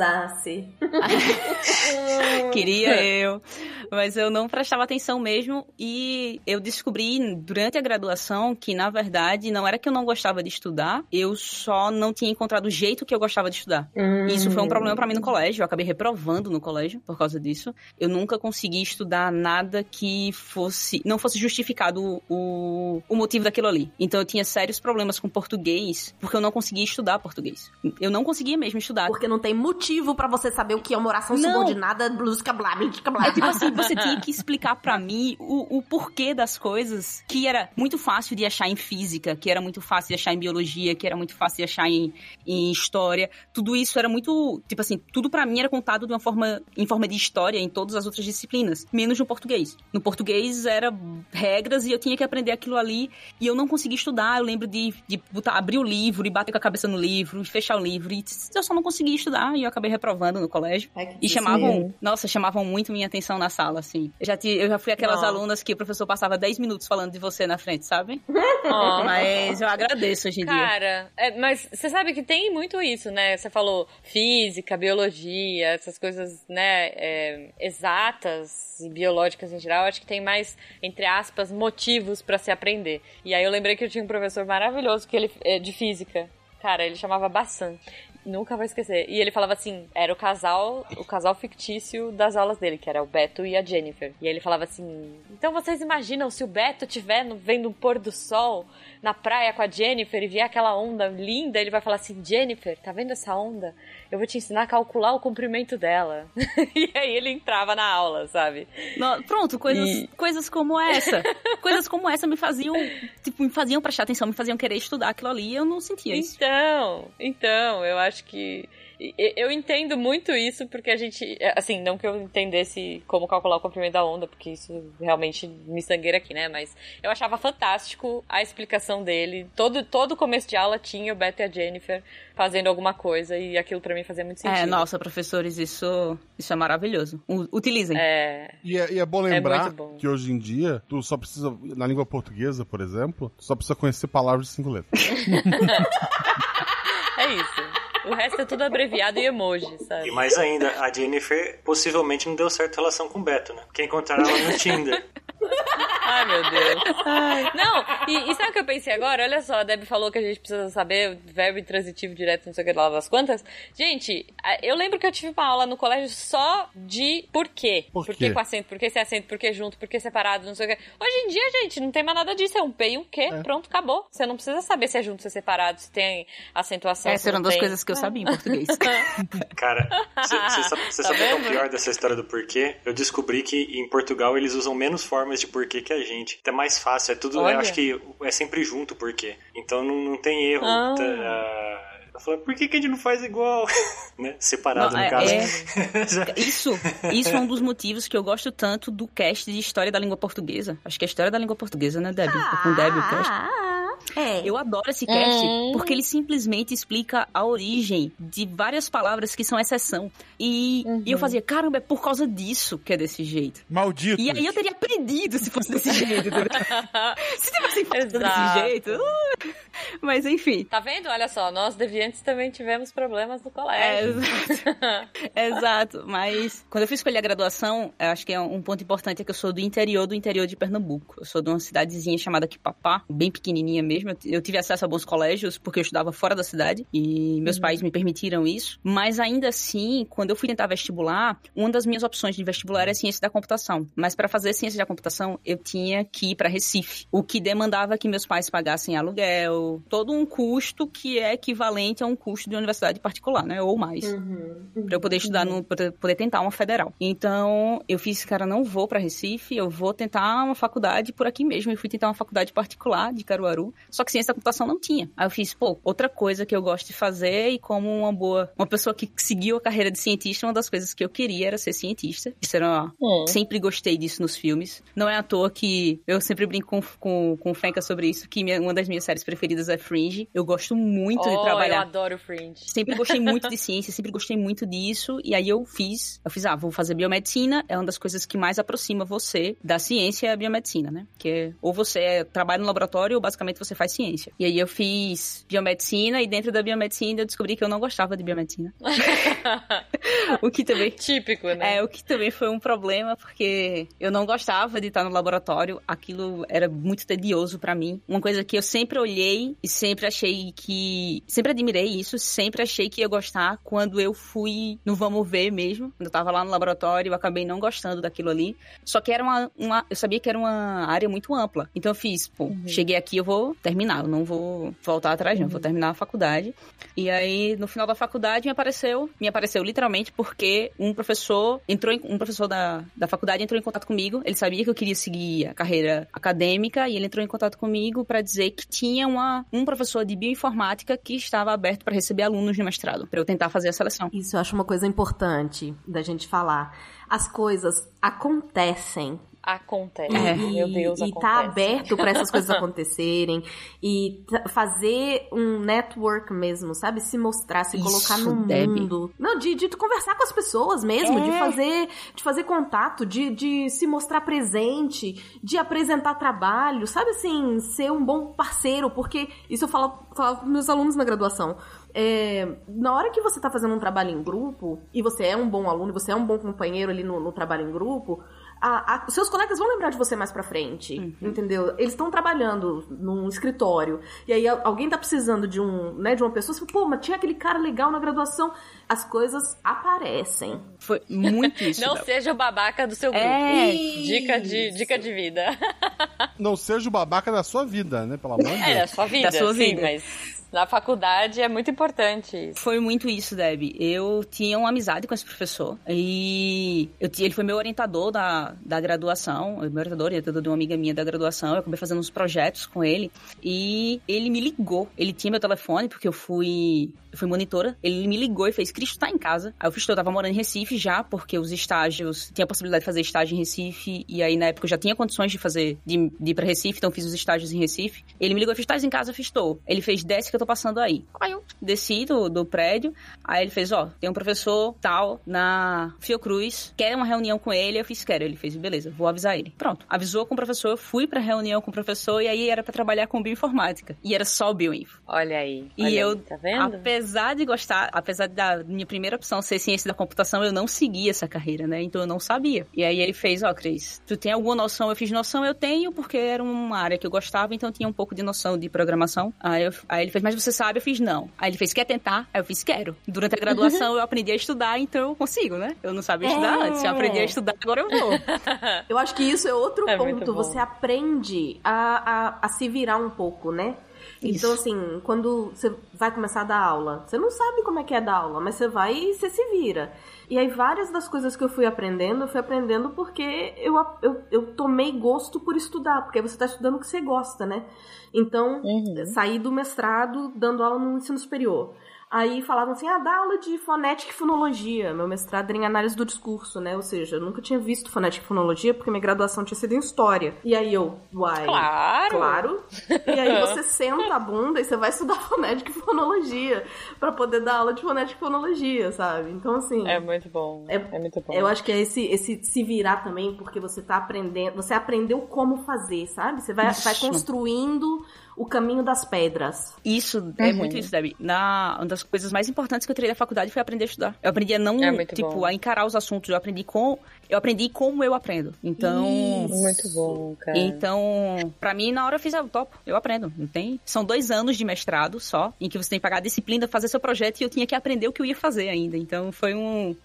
precisasse. Queria eu. Mas eu não prestava atenção mesmo e eu descobri durante a graduação que, na verdade, não era que eu não gostava de estudar, eu só não tinha encontrado o jeito que eu gostava de estudar. Hum. Isso foi um problema para mim no colégio, eu acabei reprovando no colégio por causa disso. Eu nunca consegui estudar nada que fosse não fosse justificado o, o motivo daquilo ali. Então eu tinha sérios problemas com português porque eu não conseguia estudar português. Eu não conseguia mesmo estudar. Porque não tem motivo para você saber o que é uma oração não. subordinada, blusca, blá, blá, blá. É tipo assim, você tinha que explicar para mim o, o porquê das coisas que era muito fácil de achar em física, que era muito fácil de achar em biologia, que era muito fácil de achar em, em história. Tudo isso era muito, tipo assim, tudo para mim era contado de uma forma, em forma de história em todas as outras disciplinas, menos no português. No português era regras e eu tinha que aprender aquilo ali e eu não conseguia estudar. Eu lembro de, de botar, abrir o livro e bater com a cabeça no livro e fechar o livro e eu só não conseguia estudar e eu acabei reprovando no colégio. Ai, e chamavam, nossa, chamavam muito minha atenção na sala, assim. Eu já, eu já fui aquelas oh. alunas que o professor passava 10 minutos falando de você na frente, sabe? Oh. Mas eu agradeço hoje em Cara, dia. Cara, é, mas você sabe que tem muito isso, né? Você falou física, biologia, essas coisas, né, é, exatas e biológicas em geral. Acho que tem mais, entre aspas, motivos para se aprender. E aí eu lembrei que eu tinha um professor maravilhoso que ele é de física. Cara, ele chamava Bassan. Nunca vou esquecer. E ele falava assim, era o casal, o casal fictício das aulas dele, que era o Beto e a Jennifer. E aí ele falava assim: "Então vocês imaginam se o Beto tiver vendo um pôr do sol na praia com a Jennifer e vier aquela onda linda, ele vai falar assim: "Jennifer, tá vendo essa onda? Eu vou te ensinar a calcular o comprimento dela". e aí ele entrava na aula, sabe? Pronto, coisas, e... coisas como essa. coisas como essa me faziam, tipo, me faziam prestar atenção, me faziam querer estudar aquilo ali, e eu não sentia isso. Então, então, eu acho que eu entendo muito isso porque a gente, é, assim, não que eu entendesse como calcular o comprimento da onda, porque isso realmente me sangueira aqui, né? Mas eu achava fantástico a explicação dele. Todo todo começo de aula tinha o Beto e a Jennifer fazendo alguma coisa e aquilo para mim fazia muito é, sentido. É, nossa, professores, isso isso é maravilhoso. Utilizem. É. E é, e é bom é lembrar é bom. que hoje em dia tu só precisa na língua portuguesa, por exemplo, tu só precisa conhecer palavras de cinco letras. é isso. O resto é tudo abreviado e emoji, sabe? E mais ainda, a Jennifer possivelmente não deu certo relação com o Beto, né? Porque encontraram ela no Tinder. Ai, meu Deus. Ai. Não, e, e, sabe o que eu pensei agora? Olha só, a Deb falou que a gente precisa saber verbo intransitivo direto, não sei o que lá das quantas. Gente, eu lembro que eu tive uma aula no colégio só de por quê. Por, por quê? com acento, por que sem acento, por que junto, por que separado, não sei o que. Hoje em dia, gente, não tem mais nada disso. É um P e um Q. É. Pronto, acabou. Você não precisa saber se é junto, se é separado, se tem acentuação. Essa era uma das coisas que eu sabia em português. Cara, você sabe, cê tá sabe o que é o pior dessa história do porquê? Eu descobri que em Portugal eles usam menos formas de porquê que a gente. É mais fácil, é tudo. Eu acho que é sempre junto o porquê. Então não, não tem erro. Ah. Tá, uh, eu falei, por que, que a gente não faz igual? né? Separado, não, no é, caso. É... isso, isso é um dos motivos que eu gosto tanto do cast de História da Língua Portuguesa. Acho que é a História da Língua Portuguesa, né, Debbie? Ah, com Debbie o cast. É. Eu adoro esse cast uhum. porque ele simplesmente explica a origem de várias palavras que são exceção. E, uhum. e eu fazia, caramba, é por causa disso que é desse jeito. Maldito. E aí eu teria aprendido se fosse desse jeito. se tivesse feito desse jeito. Uh. Mas enfim. Tá vendo? Olha só, nós deviantes também tivemos problemas no colégio. É, exato. exato. Mas quando eu fui escolher a graduação, eu acho que é um ponto importante é que eu sou do interior do interior de Pernambuco. Eu sou de uma cidadezinha chamada Quipapá, bem pequenininha mesmo. Eu tive acesso a bons colégios porque eu estudava fora da cidade e meus uhum. pais me permitiram isso. Mas ainda assim, quando eu fui tentar vestibular, uma das minhas opções de vestibular era ciência da computação. Mas para fazer ciência da computação, eu tinha que ir para Recife, o que demandava que meus pais pagassem aluguel, todo um custo que é equivalente a um custo de uma universidade particular, né? Ou mais. Uhum. Pra eu poder estudar, uhum. no, pra poder tentar uma federal. Então, eu fiz, cara, não vou para Recife, eu vou tentar uma faculdade por aqui mesmo. Eu fui tentar uma faculdade particular de Caruaru, só que ciência da computação não tinha. Aí eu fiz, pô, outra coisa que eu gosto de fazer e como uma boa, uma pessoa que seguiu a carreira de cientista, uma das coisas que eu queria era ser cientista. Isso era uma... Hum. Sempre gostei disso nos filmes. Não é à toa que eu sempre brinco com, com, com o Fenka sobre isso, que minha, uma das minhas séries preferidas é Fringe. Eu gosto muito oh, de trabalhar. Eu adoro Fringe. Sempre gostei muito de ciência, sempre gostei muito disso. E aí eu fiz, eu fiz, ah, vou fazer biomedicina. É uma das coisas que mais aproxima você da ciência e a biomedicina, né? Que ou você trabalha no laboratório ou basicamente você faz ciência. E aí eu fiz biomedicina e dentro da biomedicina eu descobri que eu não gostava de biomedicina. o que também. Típico, né? É, o que também foi um problema, porque eu não gostava de estar no laboratório. Aquilo era muito tedioso para mim. Uma coisa que eu sempre olhei e sempre achei que. Sempre admirei isso, sempre achei que ia gostar quando eu fui no Vamos Ver mesmo. Quando eu tava lá no laboratório, eu acabei não gostando daquilo ali. Só que era uma. uma eu sabia que era uma área muito ampla. Então eu fiz, pô, uhum. cheguei aqui, eu vou terminar. Eu não vou voltar atrás, não. Vou uhum. terminar a faculdade. E aí, no final da faculdade, me apareceu. Me apareceu literalmente porque um professor entrou em, um professor da, da faculdade entrou em contato comigo. Ele sabia que eu queria seguir a carreira acadêmica e ele entrou em contato comigo para dizer que tinha uma, um professor de bioinformática que estava aberto para receber alunos de mestrado, para eu tentar fazer a seleção. Isso eu acho uma coisa importante da gente falar. As coisas acontecem acontece. É. Meu Deus, e, acontece. E tá aberto para essas coisas acontecerem e fazer um network mesmo, sabe? Se mostrar, se Isso, colocar no deve. mundo. Não, de, de conversar com as pessoas mesmo, é. de fazer de fazer contato, de, de se mostrar presente, de apresentar trabalho, sabe assim, ser um bom parceiro, porque isso eu falo, falo pros meus alunos na graduação. É, na hora que você tá fazendo um trabalho em grupo, e você é um bom aluno, você é um bom companheiro ali no, no trabalho em grupo, a, a, seus colegas vão lembrar de você mais pra frente, uhum. entendeu? Eles estão trabalhando num escritório, e aí alguém tá precisando de um, né, de uma pessoa, você fala, pô, mas tinha aquele cara legal na graduação. As coisas aparecem. Foi muito isso. Não seja o babaca do seu grupo. É. Dica de, dica de vida. Não seja o babaca da sua vida, né? Pelo amor de é, Deus. É, da sua vida, da sua sim, vida. mas na faculdade é muito importante. Foi muito isso, Deb. Eu tinha uma amizade com esse professor e eu, ele foi meu orientador da, da graduação, meu orientador, orientador de uma amiga minha da graduação. Eu acabei fazendo uns projetos com ele e ele me ligou. Ele tinha meu telefone porque eu fui eu fui monitora. Ele me ligou e fez: Cristo tá em casa. Aí eu fiz: eu tava morando em Recife já, porque os estágios. Tinha a possibilidade de fazer estágio em Recife. E aí na época eu já tinha condições de fazer, de, de ir pra Recife, então fiz os estágios em Recife. Ele me ligou e fez: tá em casa? Eu fiz: tô. Ele fez: desce que eu tô passando aí. Aí eu desci do, do prédio. Aí ele fez: ó, tem um professor tal na Fiocruz, quer uma reunião com ele? Eu fiz: quero. Ele fez: beleza, vou avisar ele. Pronto. Avisou com o professor, eu fui pra reunião com o professor e aí era para trabalhar com bioinformática. E era só bioinfo. Olha aí. Olha e eu, tá vendo? apesar de gostar, apesar da minha primeira opção ser ciência da computação, eu não seguia essa carreira, né? Então eu não sabia. E aí ele fez: ó, oh, Cris, tu tem alguma noção? Eu fiz noção, eu tenho, porque era uma área que eu gostava, então eu tinha um pouco de noção de programação. Aí, eu, aí ele fez: mas você sabe? Eu fiz: não. Aí ele fez: quer tentar? Aí eu fiz: quero. Durante a graduação eu aprendi a estudar, então eu consigo, né? Eu não sabia estudar é. antes. Eu aprendi a estudar, agora eu vou. eu acho que isso é outro é ponto. Você aprende a, a, a se virar um pouco, né? Isso. Então, assim, quando você vai começar a dar aula, você não sabe como é que é dar aula, mas você vai e você se vira. E aí, várias das coisas que eu fui aprendendo, eu fui aprendendo porque eu, eu, eu tomei gosto por estudar, porque você está estudando o que você gosta, né? Então, uhum. saí do mestrado dando aula no ensino superior. Aí falavam assim, ah, dá aula de fonética e fonologia. Meu mestrado era em análise do discurso, né? Ou seja, eu nunca tinha visto fonética e fonologia porque minha graduação tinha sido em história. E aí eu, uai. Claro! Claro. E aí você senta a bunda e você vai estudar fonética e fonologia para poder dar aula de fonética e fonologia, sabe? Então, assim. É muito bom. É, é muito bom. Eu acho que é esse, esse se virar também, porque você tá aprendendo. Você aprendeu como fazer, sabe? Você vai, vai construindo o caminho das pedras. Isso, é uhum. muito isso, Debbie. Na, uma das coisas mais importantes que eu tirei da faculdade foi aprender a estudar. Eu aprendi a não, é tipo, bom. a encarar os assuntos. Eu aprendi com. Eu aprendi como eu aprendo. Então. Muito bom, cara. Então, pra mim, na hora eu fiz o topo. Eu aprendo. Não tem? São dois anos de mestrado só, em que você tem que pagar a disciplina, fazer seu projeto, e eu tinha que aprender o que eu ia fazer ainda. Então foi um,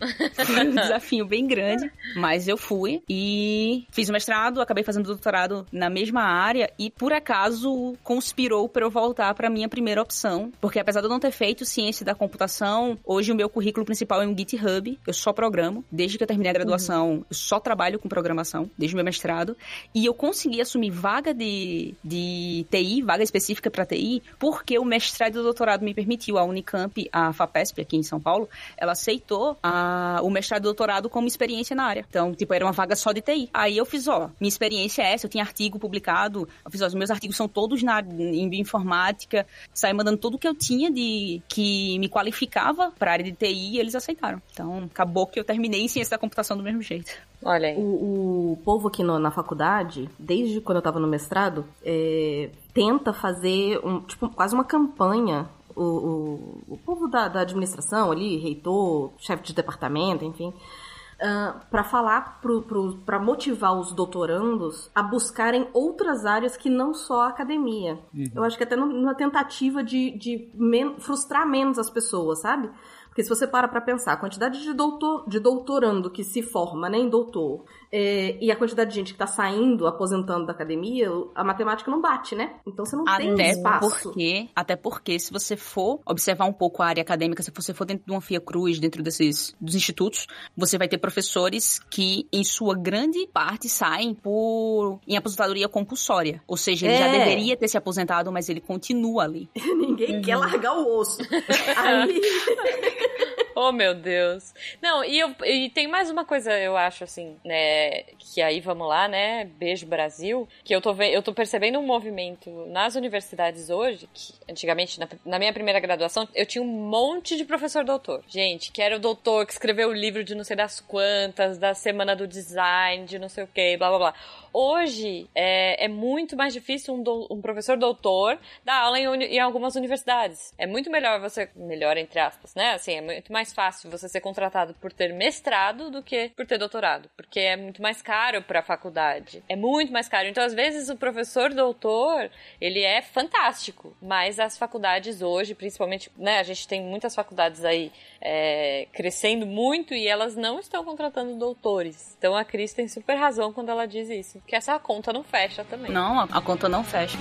foi um desafio bem grande. Mas eu fui e fiz o mestrado, acabei fazendo doutorado na mesma área e, por acaso, conspirou para eu voltar para minha primeira opção, porque apesar de eu não ter feito ciência da computação, hoje o meu currículo principal é um GitHub, eu só programo, desde que eu terminei a graduação, uhum. Eu só trabalho com programação, desde o meu mestrado, e eu consegui assumir vaga de, de TI, vaga específica para TI, porque o mestrado e o doutorado me permitiu, a Unicamp, a FAPESP aqui em São Paulo, ela aceitou a, o mestrado e doutorado como experiência na área. Então, tipo, era uma vaga só de TI. Aí eu fiz, ó, minha experiência é essa, eu tinha artigo publicado, eu fiz, ó, os meus artigos são todos na, em bioinformática, saí mandando tudo que eu tinha de que me qualificava para a área de TI e eles aceitaram. Então, acabou que eu terminei em ciência da computação do mesmo jeito. Olha aí. O, o povo aqui no, na faculdade, desde quando eu estava no mestrado, é, tenta fazer um, tipo, quase uma campanha o, o, o, povo da, da, administração ali, reitor, chefe de departamento, enfim, uh, para falar, para motivar os doutorandos a buscarem outras áreas que não só a academia. Uhum. Eu acho que até numa tentativa de, de men frustrar menos as pessoas, sabe? Porque se você para para pensar, a quantidade de, doutor, de doutorando que se forma né, em doutor é, e a quantidade de gente que está saindo, aposentando da academia, a matemática não bate, né? Então você não até tem espaço. Porque, até porque, se você for observar um pouco a área acadêmica, se você for dentro de uma FIA Cruz, dentro desses dos institutos, você vai ter professores que, em sua grande parte, saem por em aposentadoria compulsória. Ou seja, ele é. já deveria ter se aposentado, mas ele continua ali. Ninguém uhum. quer largar o osso. Aí... Oh, meu Deus. Não, e, eu, e tem mais uma coisa, eu acho, assim, né? Que aí vamos lá, né? Beijo Brasil. Que eu tô, eu tô percebendo um movimento nas universidades hoje, que antigamente, na, na minha primeira graduação, eu tinha um monte de professor doutor. Gente, que era o doutor que escreveu o livro de não sei das quantas, da semana do design, de não sei o que, blá blá blá. Hoje é, é muito mais difícil um, do, um professor doutor dar aula em, em, algumas universidades. É muito melhor você. Melhor, entre aspas, né? Assim, é muito mais fácil você ser contratado por ter mestrado do que por ter doutorado. Porque é muito mais caro para a faculdade. É muito mais caro. Então, às vezes, o professor doutor, ele é fantástico. Mas as faculdades hoje, principalmente, né? A gente tem muitas faculdades aí é, crescendo muito e elas não estão contratando doutores. Então a Cris tem super razão quando ela diz isso, que essa conta não fecha também. Não, a, a conta não fecha.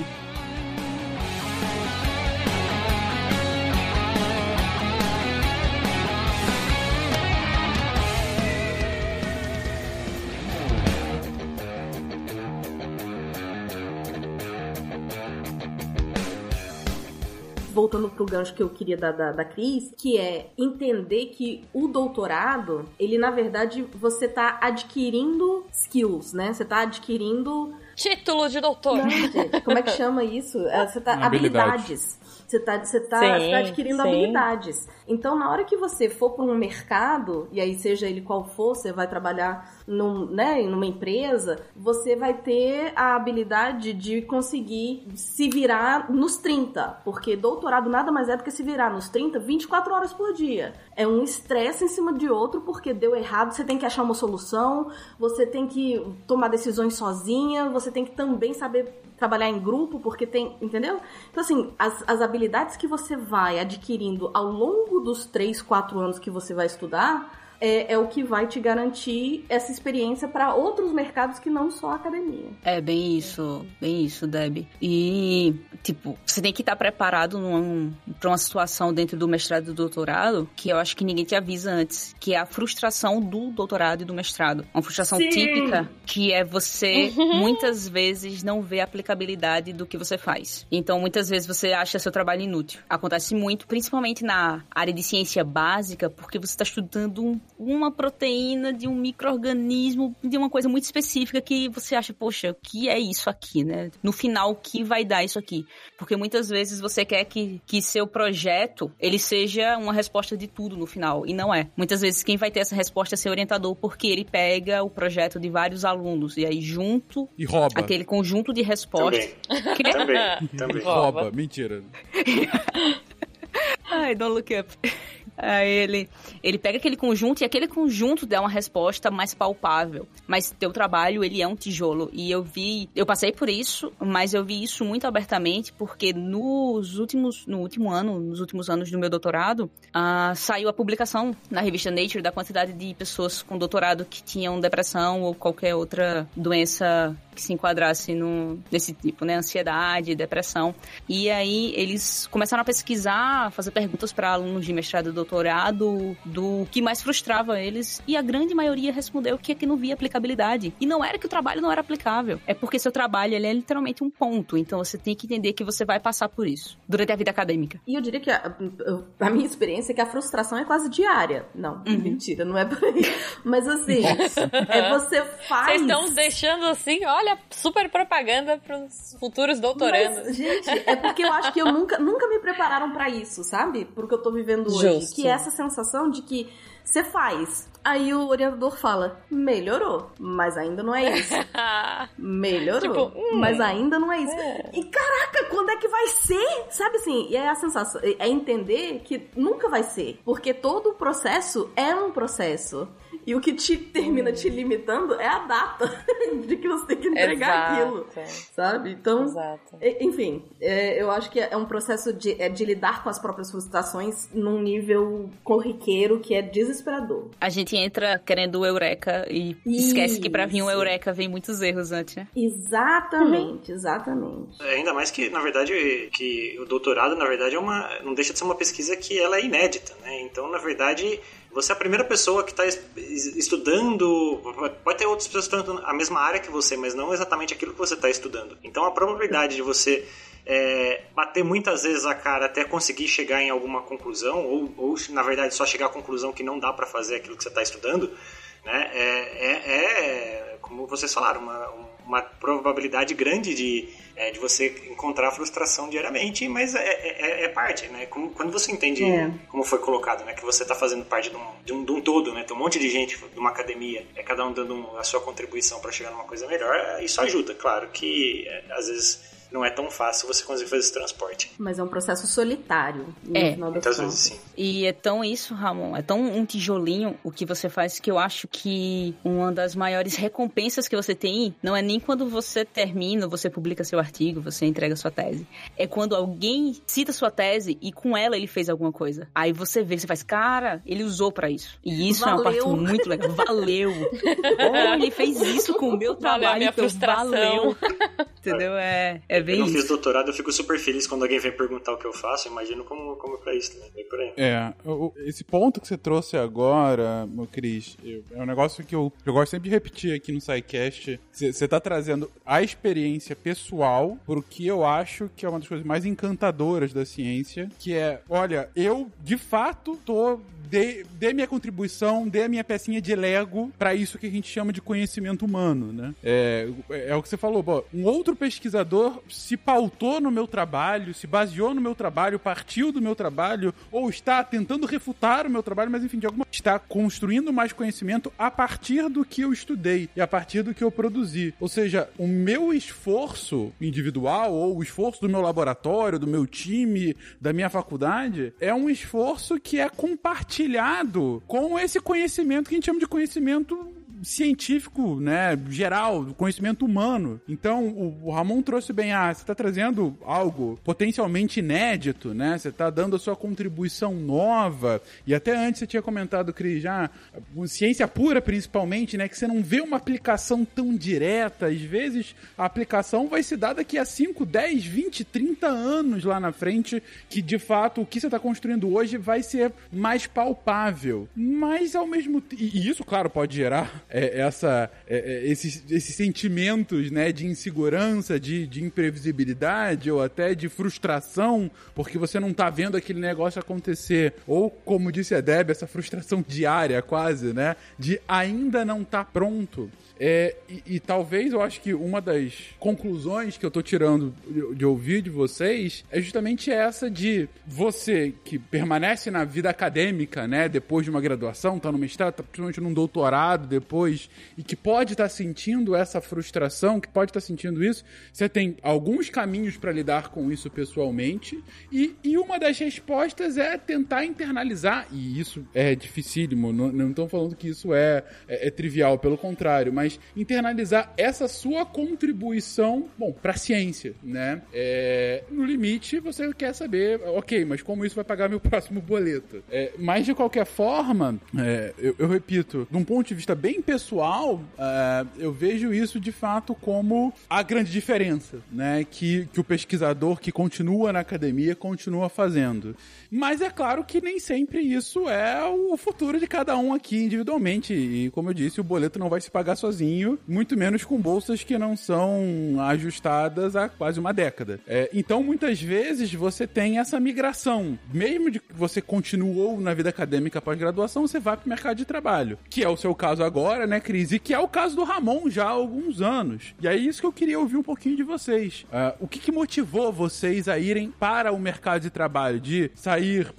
Voltando pro gancho que eu queria dar da, da Cris, que é entender que o doutorado, ele na verdade você tá adquirindo skills, né? Você tá adquirindo título de doutor. Não, gente, como é que chama isso? É, você tá habilidades. Você está você tá, sim, você tá adquirindo sim. habilidades. Então, na hora que você for para um mercado, e aí seja ele qual for, você vai trabalhar num, né, numa empresa, você vai ter a habilidade de conseguir se virar nos 30. Porque doutorado nada mais é do que se virar nos 30, 24 horas por dia. É um estresse em cima de outro, porque deu errado, você tem que achar uma solução, você tem que tomar decisões sozinha, você tem que também saber trabalhar em grupo, porque tem. Entendeu? Então, assim, as, as habilidades que você vai adquirindo ao longo dos 3, 4 anos que você vai estudar é, é o que vai te garantir essa experiência para outros mercados que não só a academia. É bem isso, bem isso, Deb. E, tipo, você tem que estar preparado para uma situação dentro do mestrado e do doutorado que eu acho que ninguém te avisa antes, que é a frustração do doutorado e do mestrado. Uma frustração Sim. típica que é você uhum. muitas vezes não ver a aplicabilidade do que você faz. Então, muitas vezes você acha seu trabalho inútil. Acontece muito, principalmente na área de ciência básica, porque você está estudando um uma proteína de um microorganismo, de uma coisa muito específica que você acha, poxa, o que é isso aqui, né? No final, o que vai dar isso aqui? Porque muitas vezes você quer que, que seu projeto, ele seja uma resposta de tudo no final, e não é. Muitas vezes quem vai ter essa resposta é seu orientador, porque ele pega o projeto de vários alunos, e aí junto... E rouba. Aquele conjunto de respostas... Também, também, também. Rouba, mentira. Ai, don't look up. Aí ele, ele pega aquele conjunto e aquele conjunto dá uma resposta mais palpável. Mas teu trabalho, ele é um tijolo. E eu vi, eu passei por isso, mas eu vi isso muito abertamente porque nos últimos, no último ano, nos últimos anos do meu doutorado, uh, saiu a publicação na revista Nature da quantidade de pessoas com doutorado que tinham depressão ou qualquer outra doença que se enquadrasse no, nesse tipo, né? Ansiedade, depressão. E aí eles começaram a pesquisar, fazer perguntas para alunos de mestrado e doutorado do que mais frustrava eles. E a grande maioria respondeu que, é que não via aplicabilidade. E não era que o trabalho não era aplicável. É porque seu trabalho ele é literalmente um ponto. Então você tem que entender que você vai passar por isso durante a vida acadêmica. E eu diria que a, a minha experiência é que a frustração é quase diária. Não, uhum. mentira, não é por aí. Mas assim, é você faz. Vocês estão deixando assim, olha, super propaganda para os futuros doutorandos. Mas, gente, é porque eu acho que eu nunca, nunca me prepararam para isso, sabe? Porque eu tô vivendo hoje. Justo. Que é essa sensação de que você faz. Aí o orientador fala: melhorou, mas ainda não é isso. melhorou, tipo, hum, mas ainda não é isso. É. E caraca, quando é que vai ser? Sabe assim? E é a sensação, é entender que nunca vai ser. Porque todo o processo é um processo. E o que te termina te limitando é a data de que você tem que entregar Exato. aquilo, sabe? Então, Exato. enfim, é, eu acho que é um processo de, é de lidar com as próprias frustrações num nível corriqueiro que é desesperador. A gente entra querendo o eureka e Isso. esquece que para vir um eureka vem muitos erros antes, né? Exatamente, exatamente. É, ainda mais que, na verdade, que o doutorado, na verdade, é uma não deixa de ser uma pesquisa que ela é inédita, né? Então, na verdade, você é a primeira pessoa que está estudando. Pode ter outras pessoas estudando a mesma área que você, mas não exatamente aquilo que você está estudando. Então a probabilidade de você é, bater muitas vezes a cara até conseguir chegar em alguma conclusão, ou, ou na verdade só chegar à conclusão que não dá para fazer aquilo que você está estudando, né, é, é, é, como vocês falaram, uma, uma probabilidade grande de é, de você encontrar frustração diariamente, mas é, é, é, é parte, né? Como, quando você entende é. como foi colocado, né? Que você está fazendo parte de um, de, um, de um, todo, né? Tem um monte de gente de uma academia, é cada um dando a sua contribuição para chegar numa coisa melhor, isso ajuda. Claro que às vezes não é tão fácil você conseguir fazer esse transporte. Mas é um processo solitário. é. Muitas vezes sim. E é tão isso, Ramon, é tão um tijolinho o que você faz que eu acho que uma das maiores recompensas que você tem não é nem quando você termina, você publica seu artigo, você entrega sua tese. É quando alguém cita sua tese e com ela ele fez alguma coisa. Aí você vê, você faz, cara, ele usou para isso. E isso valeu. é uma parte muito legal. Valeu. oh, ele fez isso com o meu trabalho, valeu, minha então frustração. valeu. Entendeu? É, é bem Eu não fiz doutorado, eu fico super feliz quando alguém vem perguntar o que eu faço. imagino como, como é pra isso, né? Por aí. É, esse ponto que você trouxe agora, meu Cris, é um negócio que eu, eu gosto sempre de repetir aqui no SciCast. Você tá trazendo a experiência pessoal pro que eu acho que é uma das coisas mais encantadoras da ciência, que é, olha, eu de fato tô dê, dê minha contribuição, dê a minha pecinha de Lego para isso que a gente chama de conhecimento humano, né? É, é o que você falou, um outro pesquisador se pautou no meu trabalho, se baseou no meu trabalho, partiu do meu trabalho, ou está tentando refutar o meu trabalho, mas enfim, de alguma está construindo mais conhecimento a partir do que eu estudei e a partir do que eu produzi. Ou seja, o meu esforço individual ou o esforço do meu laboratório, do meu time, da minha faculdade, é um esforço que é compartilhado compartilhado com esse conhecimento que a gente chama de conhecimento científico, né, geral, conhecimento humano. Então, o, o Ramon trouxe bem, ah, você está trazendo algo potencialmente inédito, né? Você está dando a sua contribuição nova. E até antes você tinha comentado, Cris, já ciência pura principalmente, né, que você não vê uma aplicação tão direta. Às vezes a aplicação vai se dar daqui a 5, 10, 20, 30 anos lá na frente, que de fato o que você está construindo hoje vai ser mais palpável. Mas ao mesmo tempo, e isso, claro, pode gerar é, essa, é, é, esses, esses sentimentos né, de insegurança, de, de imprevisibilidade ou até de frustração, porque você não está vendo aquele negócio acontecer. Ou, como disse a Deb, essa frustração diária quase, né? De ainda não tá pronto. É, e, e, talvez eu acho que uma das conclusões que eu tô tirando de, de, ouvir de vocês é justamente essa de você que permanece na vida acadêmica, né, depois de uma graduação, tá no mestrado, tá principalmente num doutorado depois, e que pode estar tá sentindo essa frustração, que pode estar tá sentindo isso, você tem alguns caminhos para lidar com isso pessoalmente, e, e uma das respostas é tentar internalizar, e isso é dificílimo, não, não falando que isso é, é, é trivial, pelo contrário, mas mas internalizar essa sua contribuição, bom, para a ciência, né? É, no limite, você quer saber, ok, mas como isso vai pagar meu próximo boleto? É, mas de qualquer forma, é, eu, eu, repito, de um ponto de vista bem pessoal, é, eu vejo isso de fato como a grande diferença, né? Que, que o pesquisador que continua na academia continua fazendo. Mas é claro que nem sempre isso é o futuro de cada um aqui individualmente. E como eu disse, o boleto não vai se pagar sozinho, muito menos com bolsas que não são ajustadas há quase uma década. É, então, muitas vezes, você tem essa migração. Mesmo de que você continuou na vida acadêmica pós-graduação, você vai para o mercado de trabalho. Que é o seu caso agora, né, Cris? E que é o caso do Ramon já há alguns anos. E é isso que eu queria ouvir um pouquinho de vocês. Uh, o que, que motivou vocês a irem para o mercado de trabalho? De sair sair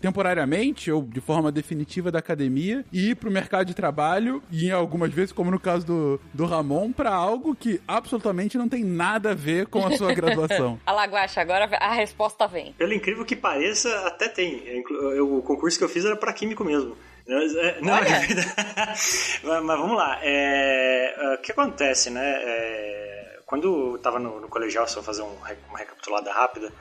temporariamente ou de forma definitiva da academia e ir para o mercado de trabalho e algumas vezes, como no caso do, do Ramon, para algo que absolutamente não tem nada a ver com a sua graduação. Alaguacha, agora a resposta vem. Pelo incrível que pareça, até tem. O concurso que eu fiz era para químico mesmo. É, não, é verdade. mas, vamos lá. É, é, o que acontece, né? É, quando eu estava no, no colegial, só fazer um, uma recapitulada rápida,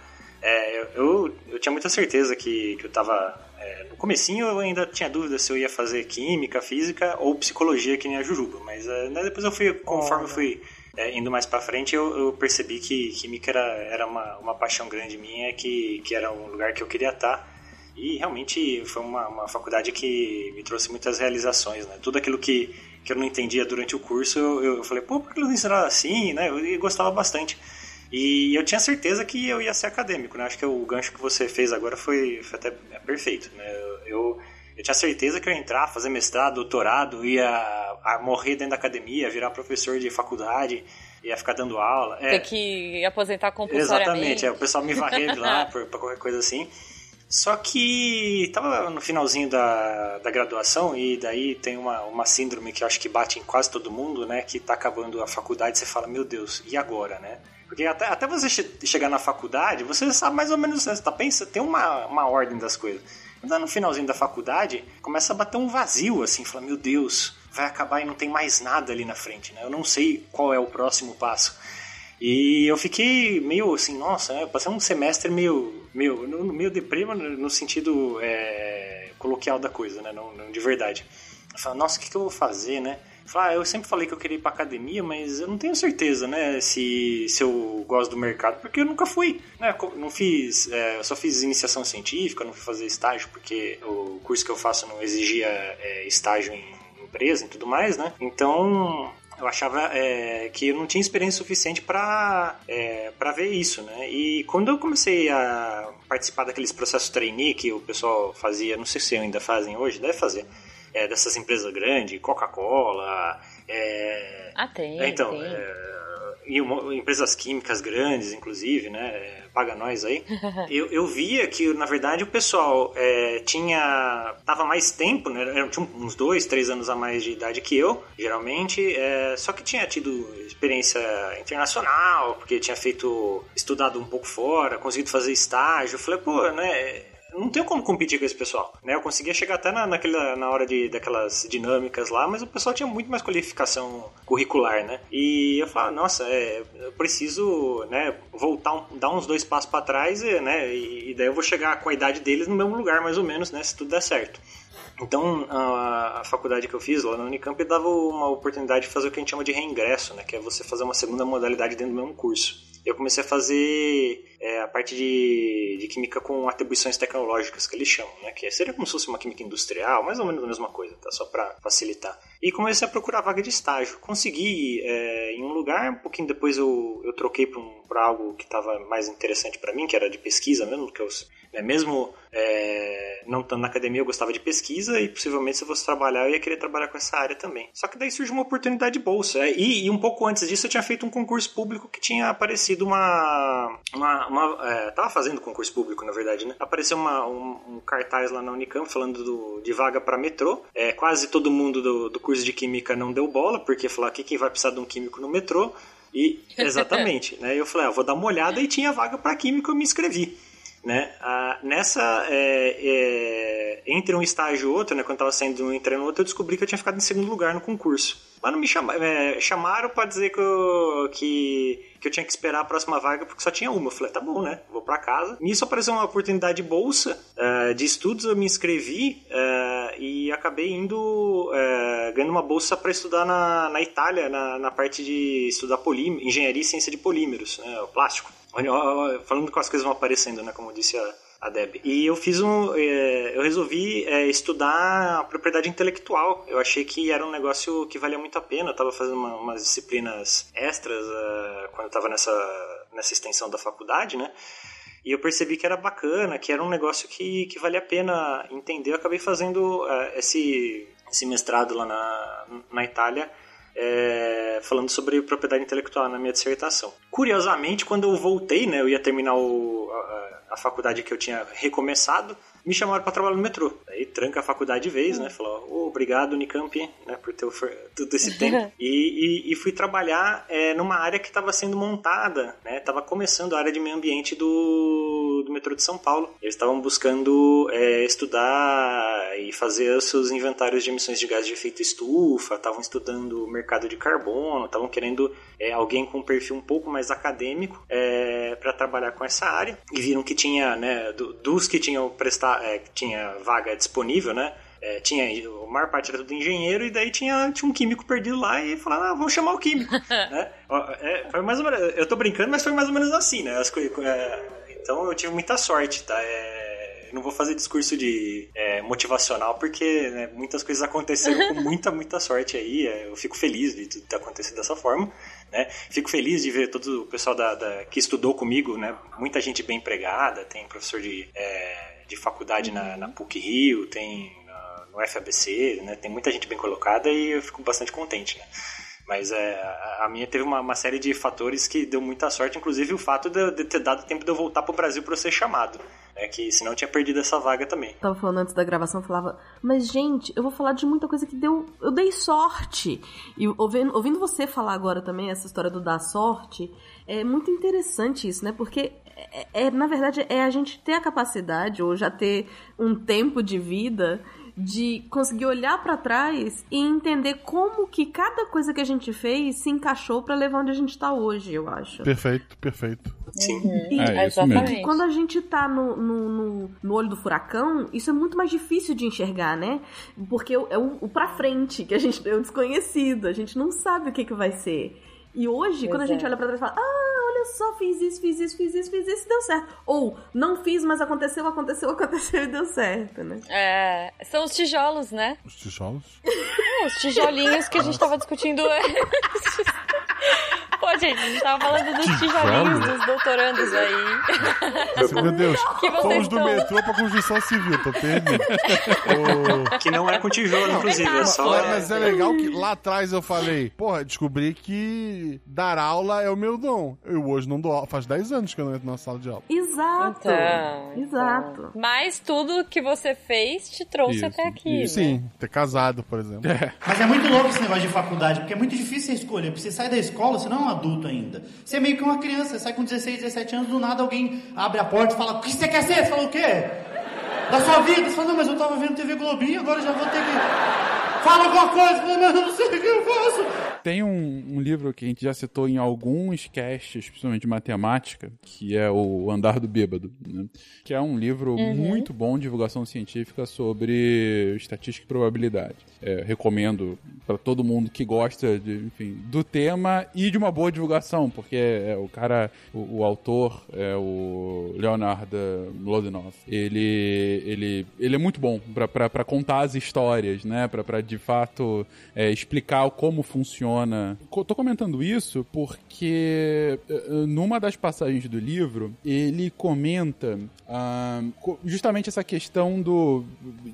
é, eu, eu tinha muita certeza que, que eu estava é, no comecinho eu ainda tinha dúvida se eu ia fazer química, física ou psicologia que nem a Jujuba, mas é, né, depois eu fui, conforme eu fui é, indo mais para frente, eu, eu, percebi que química era, era uma, uma paixão grande minha, que, que era um lugar que eu queria estar. E realmente foi uma, uma faculdade que me trouxe muitas realizações, né? Tudo aquilo que, que eu não entendia durante o curso, eu, eu falei, pô, por que eles ensinaram assim, né? Eu, gostava bastante. E eu tinha certeza que eu ia ser acadêmico, né? Acho que o gancho que você fez agora foi, foi até perfeito, né? Eu, eu tinha certeza que eu ia entrar, fazer mestrado, doutorado, ia morrer dentro da academia, virar professor de faculdade, ia ficar dando aula. É, Ter que aposentar compulsoriamente. Exatamente, é, o pessoal me varrer lá por, por qualquer coisa assim. Só que tava no finalzinho da, da graduação e daí tem uma, uma síndrome que eu acho que bate em quase todo mundo, né? Que tá acabando a faculdade e você fala, meu Deus, e agora, né? Porque até, até você che chegar na faculdade, você sabe mais ou menos, né? você tá pensando, tem uma, uma ordem das coisas. Quando no finalzinho da faculdade, começa a bater um vazio, assim, fala, meu Deus, vai acabar e não tem mais nada ali na frente, né? Eu não sei qual é o próximo passo. E eu fiquei meio assim, nossa, né? passei um semestre meio, meio, meio deprima no sentido é, coloquial da coisa, né? Não, não de verdade. Eu falei, nossa, o que, que eu vou fazer, né? Ah, eu sempre falei que eu queria ir pra academia, mas eu não tenho certeza, né, se, se eu gosto do mercado, porque eu nunca fui, né, não fiz, é, eu só fiz iniciação científica, não fui fazer estágio, porque o curso que eu faço não exigia é, estágio em empresa e tudo mais, né, então eu achava é, que eu não tinha experiência suficiente para é, para ver isso, né? E quando eu comecei a participar daqueles processos trainee que o pessoal fazia, não sei se ainda fazem hoje, deve fazer, é, dessas empresas grandes, Coca-Cola. É, ah, tem. É, então, tem. É, e uma, empresas químicas grandes, inclusive, né? É, paga nós aí. eu, eu via que, na verdade, o pessoal é, tinha. tava mais tempo, né? Tinha uns dois, três anos a mais de idade que eu, geralmente. Só que tinha tido experiência internacional, porque tinha feito. estudado um pouco fora, conseguido fazer estágio. Eu falei, pô, né? Não tenho como competir com esse pessoal, né? Eu conseguia chegar até na, naquela, na hora de, daquelas dinâmicas lá, mas o pessoal tinha muito mais qualificação curricular, né? E eu falava, nossa, é, eu preciso, né, voltar, dar uns dois passos para trás, né? E, e daí eu vou chegar com a idade deles no mesmo lugar, mais ou menos, né? Se tudo der certo. Então, a, a, faculdade que eu fiz lá na Unicamp dava uma oportunidade de fazer o que a gente chama de reingresso, né? Que é você fazer uma segunda modalidade dentro do mesmo curso eu comecei a fazer é, a parte de, de química com atribuições tecnológicas, que eles chamam, né? Que seria como se fosse uma química industrial, mais ou menos a mesma coisa, tá? Só para facilitar. E comecei a procurar vaga de estágio. Consegui é, em um lugar, um pouquinho depois eu, eu troquei para um, algo que estava mais interessante para mim, que era de pesquisa mesmo, que eu né? Mesmo é, não estando na academia, eu gostava de pesquisa e possivelmente se eu fosse trabalhar, eu ia querer trabalhar com essa área também. Só que daí surgiu uma oportunidade de bolsa. É, e, e, um pouco antes disso, eu tinha feito um concurso público que tinha aparecido uma. uma, uma é, tava fazendo concurso público, na verdade, né? Apareceu uma, um, um, cartaz lá na Unicamp falando do, de vaga para metrô. É, quase todo mundo do, do curso de química não deu bola, porque falou: aqui quem vai precisar de um químico no metrô? E exatamente, né? Eu falei, ah, vou dar uma olhada e tinha vaga para química, eu me inscrevi. Né? Ah, nessa, é, é, entre um estágio e outro, né? Quando eu tava saindo de um e no outro, eu descobri que eu tinha ficado em segundo lugar no concurso. Mas não me chamaram, é, chamaram pra dizer que eu, que, que eu tinha que esperar a próxima vaga porque só tinha uma. Eu falei, tá bom, né? Vou para casa. Nisso apareceu uma oportunidade de bolsa uh, de estudos, eu me inscrevi uh, acabei indo uh, ganhando uma bolsa para estudar na, na Itália, na, na parte de estudar polímero, engenharia e ciência de polímeros, né? O plástico. Falando com as coisas vão aparecendo, né? Como disse a, a Deb. E eu fiz um. É, eu resolvi é, estudar a propriedade intelectual. Eu achei que era um negócio que valia muito a pena. Eu estava fazendo uma, umas disciplinas extras uh, quando eu estava nessa, nessa extensão da faculdade, né? E eu percebi que era bacana, que era um negócio que, que valia a pena entender. Eu acabei fazendo uh, esse, esse mestrado lá na, na Itália. É, falando sobre propriedade intelectual na minha dissertação. Curiosamente, quando eu voltei, né, eu ia terminar o, a faculdade que eu tinha recomeçado, me chamaram para trabalhar no metrô. Aí tranca a faculdade de vez, né? Falou, oh, obrigado, Unicamp, né, por ter todo esse tempo. e, e, e, fui trabalhar é, numa área que estava sendo montada, né? Tava começando a área de meio ambiente do, do metrô de São Paulo. Eles estavam buscando é, estudar e fazer os seus inventários de emissões de gás de efeito estufa, estavam estudando o mercado de carbono, estavam querendo é, alguém com um perfil um pouco mais acadêmico é, para trabalhar com essa área. E viram que tinha, né, do, dos que tinham prestado é, tinha vaga disponível, né? É, tinha a maior parte era tudo engenheiro e daí tinha, tinha um químico perdido lá e falaram, ah, vamos chamar o químico, né? É, foi mais ou menos, eu tô brincando, mas foi mais ou menos assim, né? As, é, então eu tive muita sorte, tá? É, não vou fazer discurso de é, motivacional porque né, muitas coisas aconteceram com muita, muita sorte aí. É, eu fico feliz de tudo ter acontecido dessa forma. Né? Fico feliz de ver todo o pessoal da, da, que estudou comigo, né? Muita gente bem empregada, tem professor de é, de faculdade uhum. na, na PUC Rio, tem na, no FABC, né? Tem muita gente bem colocada e eu fico bastante contente, né? Mas é, a minha teve uma, uma, série de fatores que deu muita sorte, inclusive o fato de, de ter dado tempo de eu voltar para o Brasil para ser chamado. Né, que senão eu tinha perdido essa vaga também. Tava falando antes da gravação, eu falava, mas gente, eu vou falar de muita coisa que deu. Eu dei sorte. E ouvindo, ouvindo você falar agora também, essa história do dar sorte, é muito interessante isso, né? Porque é, é, na verdade, é a gente ter a capacidade, ou já ter um tempo de vida, de conseguir olhar para trás e entender como que cada coisa que a gente fez se encaixou para levar onde a gente tá hoje, eu acho. Perfeito, perfeito. Sim. Uhum. E, é, isso mesmo. quando a gente tá no, no, no, no, olho do furacão, isso é muito mais difícil de enxergar, né? Porque é o, o pra frente que a gente é o desconhecido, a gente não sabe o que, que vai ser. E hoje, pois quando a gente é. olha pra trás e fala, ah, olha só, fiz isso, fiz isso, fiz isso, fiz isso e deu certo. Ou, não fiz, mas aconteceu, aconteceu, aconteceu e deu certo, né? É, são os tijolos, né? Os tijolos? É, os tijolinhos que a gente tava discutindo Pô, gente, a gente tava falando dos tijolinhos dos doutorandos aí. Meu Deus, que fomos do metrô pra construção civil, tô perdido. o... Que não é com tijolo, inclusive, é só... É, mas é legal que lá atrás eu falei, porra, descobri que dar aula é o meu dom. Eu hoje não dou aula, faz 10 anos que eu não entro na sala de aula. Exato. Então, Exato. Então. Mas tudo que você fez te trouxe Isso. até aqui, né? Sim, ter casado, por exemplo. É. Mas é muito louco esse negócio de faculdade, porque é muito difícil você escolher, porque você sai da escola, você não é um adulto ainda. Você é meio que uma criança, sai com 16, 17 anos, do nada alguém abre a porta e fala, o que você quer ser? Você fala o quê? Da sua vida? Você fala, não, mas eu tava vendo TV Globinho, agora já vou ter que... Fala alguma coisa, mas eu não sei o que eu faço. Tem um, um, livro que a gente já citou em alguns casts, principalmente de matemática, que é o Andar do Bêbado, né? que é um livro uhum. muito bom de divulgação científica sobre estatística e probabilidade. É, recomendo para todo mundo que gosta de, enfim, do tema e de uma boa divulgação, porque é, o cara, o, o, autor é o Leonard Mlodinov. Ele, ele, ele é muito bom para contar as histórias, né? Para de fato é, explicar como funciona. Tô comentando isso porque eh, eh, numa das passagens do livro ele comenta uh, justamente essa questão do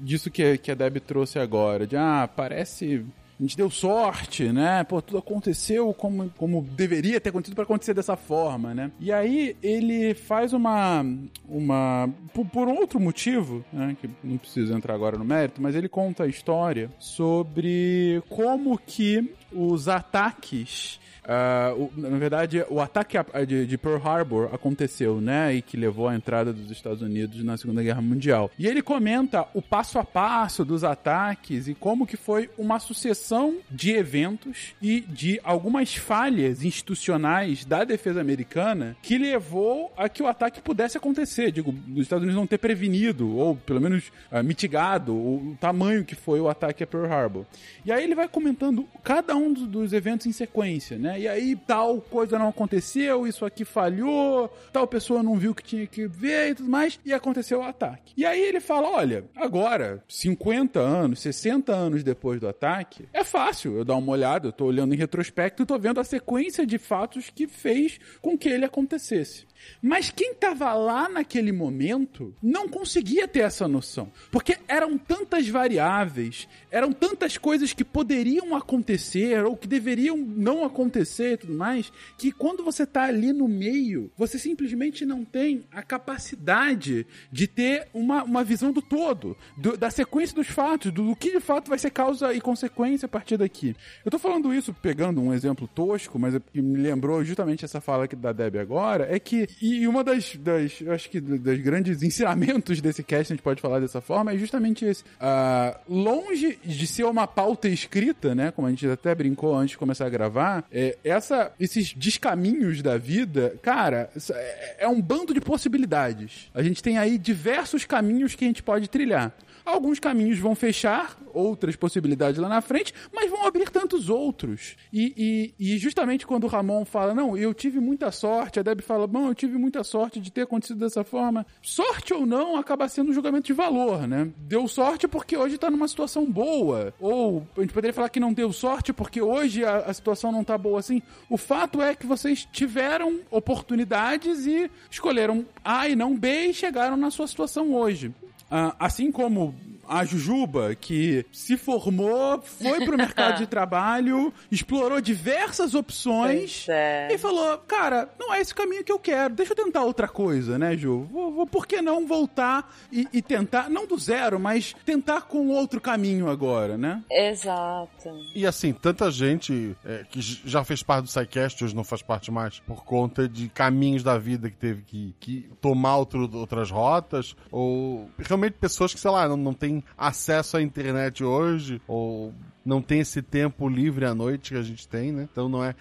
disso que, que a Deb trouxe agora, de ah, parece a gente deu sorte, né? Pô, tudo aconteceu como, como deveria ter acontecido para acontecer dessa forma, né? E aí ele faz uma. uma por, por outro motivo, né? Que não preciso entrar agora no mérito, mas ele conta a história sobre como que os ataques Uh, o, na verdade, o ataque de, de, Pearl Harbor aconteceu, né? E que levou à entrada dos Estados Unidos na Segunda Guerra Mundial. E ele comenta o passo a passo dos ataques e como que foi uma sucessão de eventos e de algumas falhas institucionais da defesa americana que levou a que o ataque pudesse acontecer. Digo, os Estados Unidos não ter prevenido, ou pelo menos uh, mitigado, o, o tamanho que foi o ataque a Pearl Harbor. E aí ele vai comentando cada um dos, dos eventos em sequência, né? E aí tal coisa não aconteceu, isso aqui falhou, tal pessoa não viu que tinha que ver e tudo mais, e aconteceu o ataque. E aí ele fala: olha, agora, 50 anos, 60 anos depois do ataque, é fácil eu dar uma olhada, eu tô olhando em retrospecto e tô vendo a sequência de fatos que fez com que ele acontecesse. Mas quem estava lá naquele momento não conseguia ter essa noção. Porque eram tantas variáveis, eram tantas coisas que poderiam acontecer ou que deveriam não acontecer e tudo mais, que quando você está ali no meio, você simplesmente não tem a capacidade de ter uma, uma visão do todo, do, da sequência dos fatos, do, do, que de fato vai ser causa e consequência a partir daqui. Eu estou falando isso pegando um exemplo tosco, mas é me lembrou justamente essa fala da Debbie agora, é que e uma das, das acho que das grandes ensinamentos desse cast, a gente pode falar dessa forma, é justamente esse. Uh, longe de ser uma pauta escrita, né, como a gente até brincou antes de começar a gravar, é, essa, esses descaminhos da vida, cara, é, é um bando de possibilidades. A gente tem aí diversos caminhos que a gente pode trilhar. Alguns caminhos vão fechar, outras possibilidades lá na frente, mas vão abrir tantos outros. E, e, e justamente quando o Ramon fala, não, eu tive muita sorte, a Deb fala, bom, eu tive muita sorte de ter acontecido dessa forma. Sorte ou não, acaba sendo um julgamento de valor, né? Deu sorte porque hoje tá numa situação boa. Ou a gente poderia falar que não deu sorte porque hoje a, a situação não tá boa assim. O fato é que vocês tiveram oportunidades e escolheram A e não B e chegaram na sua situação hoje. Uh, assim como a Jujuba, que se formou, foi pro mercado de trabalho, explorou diversas opções é. e falou: Cara, não é esse caminho que eu quero, deixa eu tentar outra coisa, né, Ju? Vou, vou, por que não voltar e, e, tentar, não do zero, mas tentar com outro caminho agora, né? Exato. E assim, tanta gente é, que já fez parte do SciCast, hoje não faz parte mais, por conta de caminhos da vida que teve que, que tomar outro, outras rotas, ou realmente pessoas que, sei lá, não, não tem acesso à internet hoje, ou não tem esse tempo livre à noite que a gente tem, né? Então não é.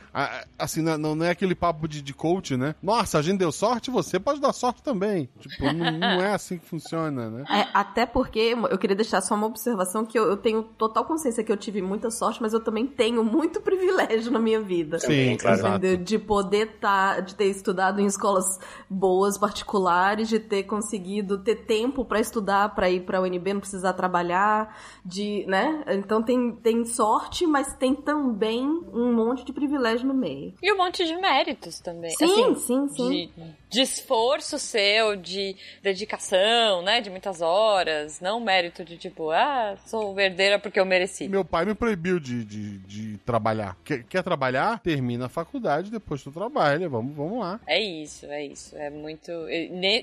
Assim, não, não é aquele papo de, de coach, né? Nossa, a gente deu sorte, você pode dar sorte também. Tipo, não, não é assim que funciona, né? É, até porque eu queria deixar só uma observação que eu, eu, tenho total consciência que eu tive muita sorte, mas eu também tenho muito privilégio na minha vida. Sim, claro. De poder tá, de ter estudado em escolas boas, particulares, de ter conseguido ter tempo para estudar, para ir para a UNB, não precisar trabalhar, de, né? Então tem, tem tem sorte, mas tem também um monte de privilégio no meio. E um monte de méritos também. Sim, assim, sim, sim. De, de, esforço seu, de dedicação, né? De muitas horas. Não mérito de tipo, ah, sou herdeira porque eu mereci. Meu pai me proibiu de, de, de trabalhar. Quer, quer trabalhar? Termina a faculdade, depois tu trabalha. Vamos, vamos lá. É isso, é isso. É muito.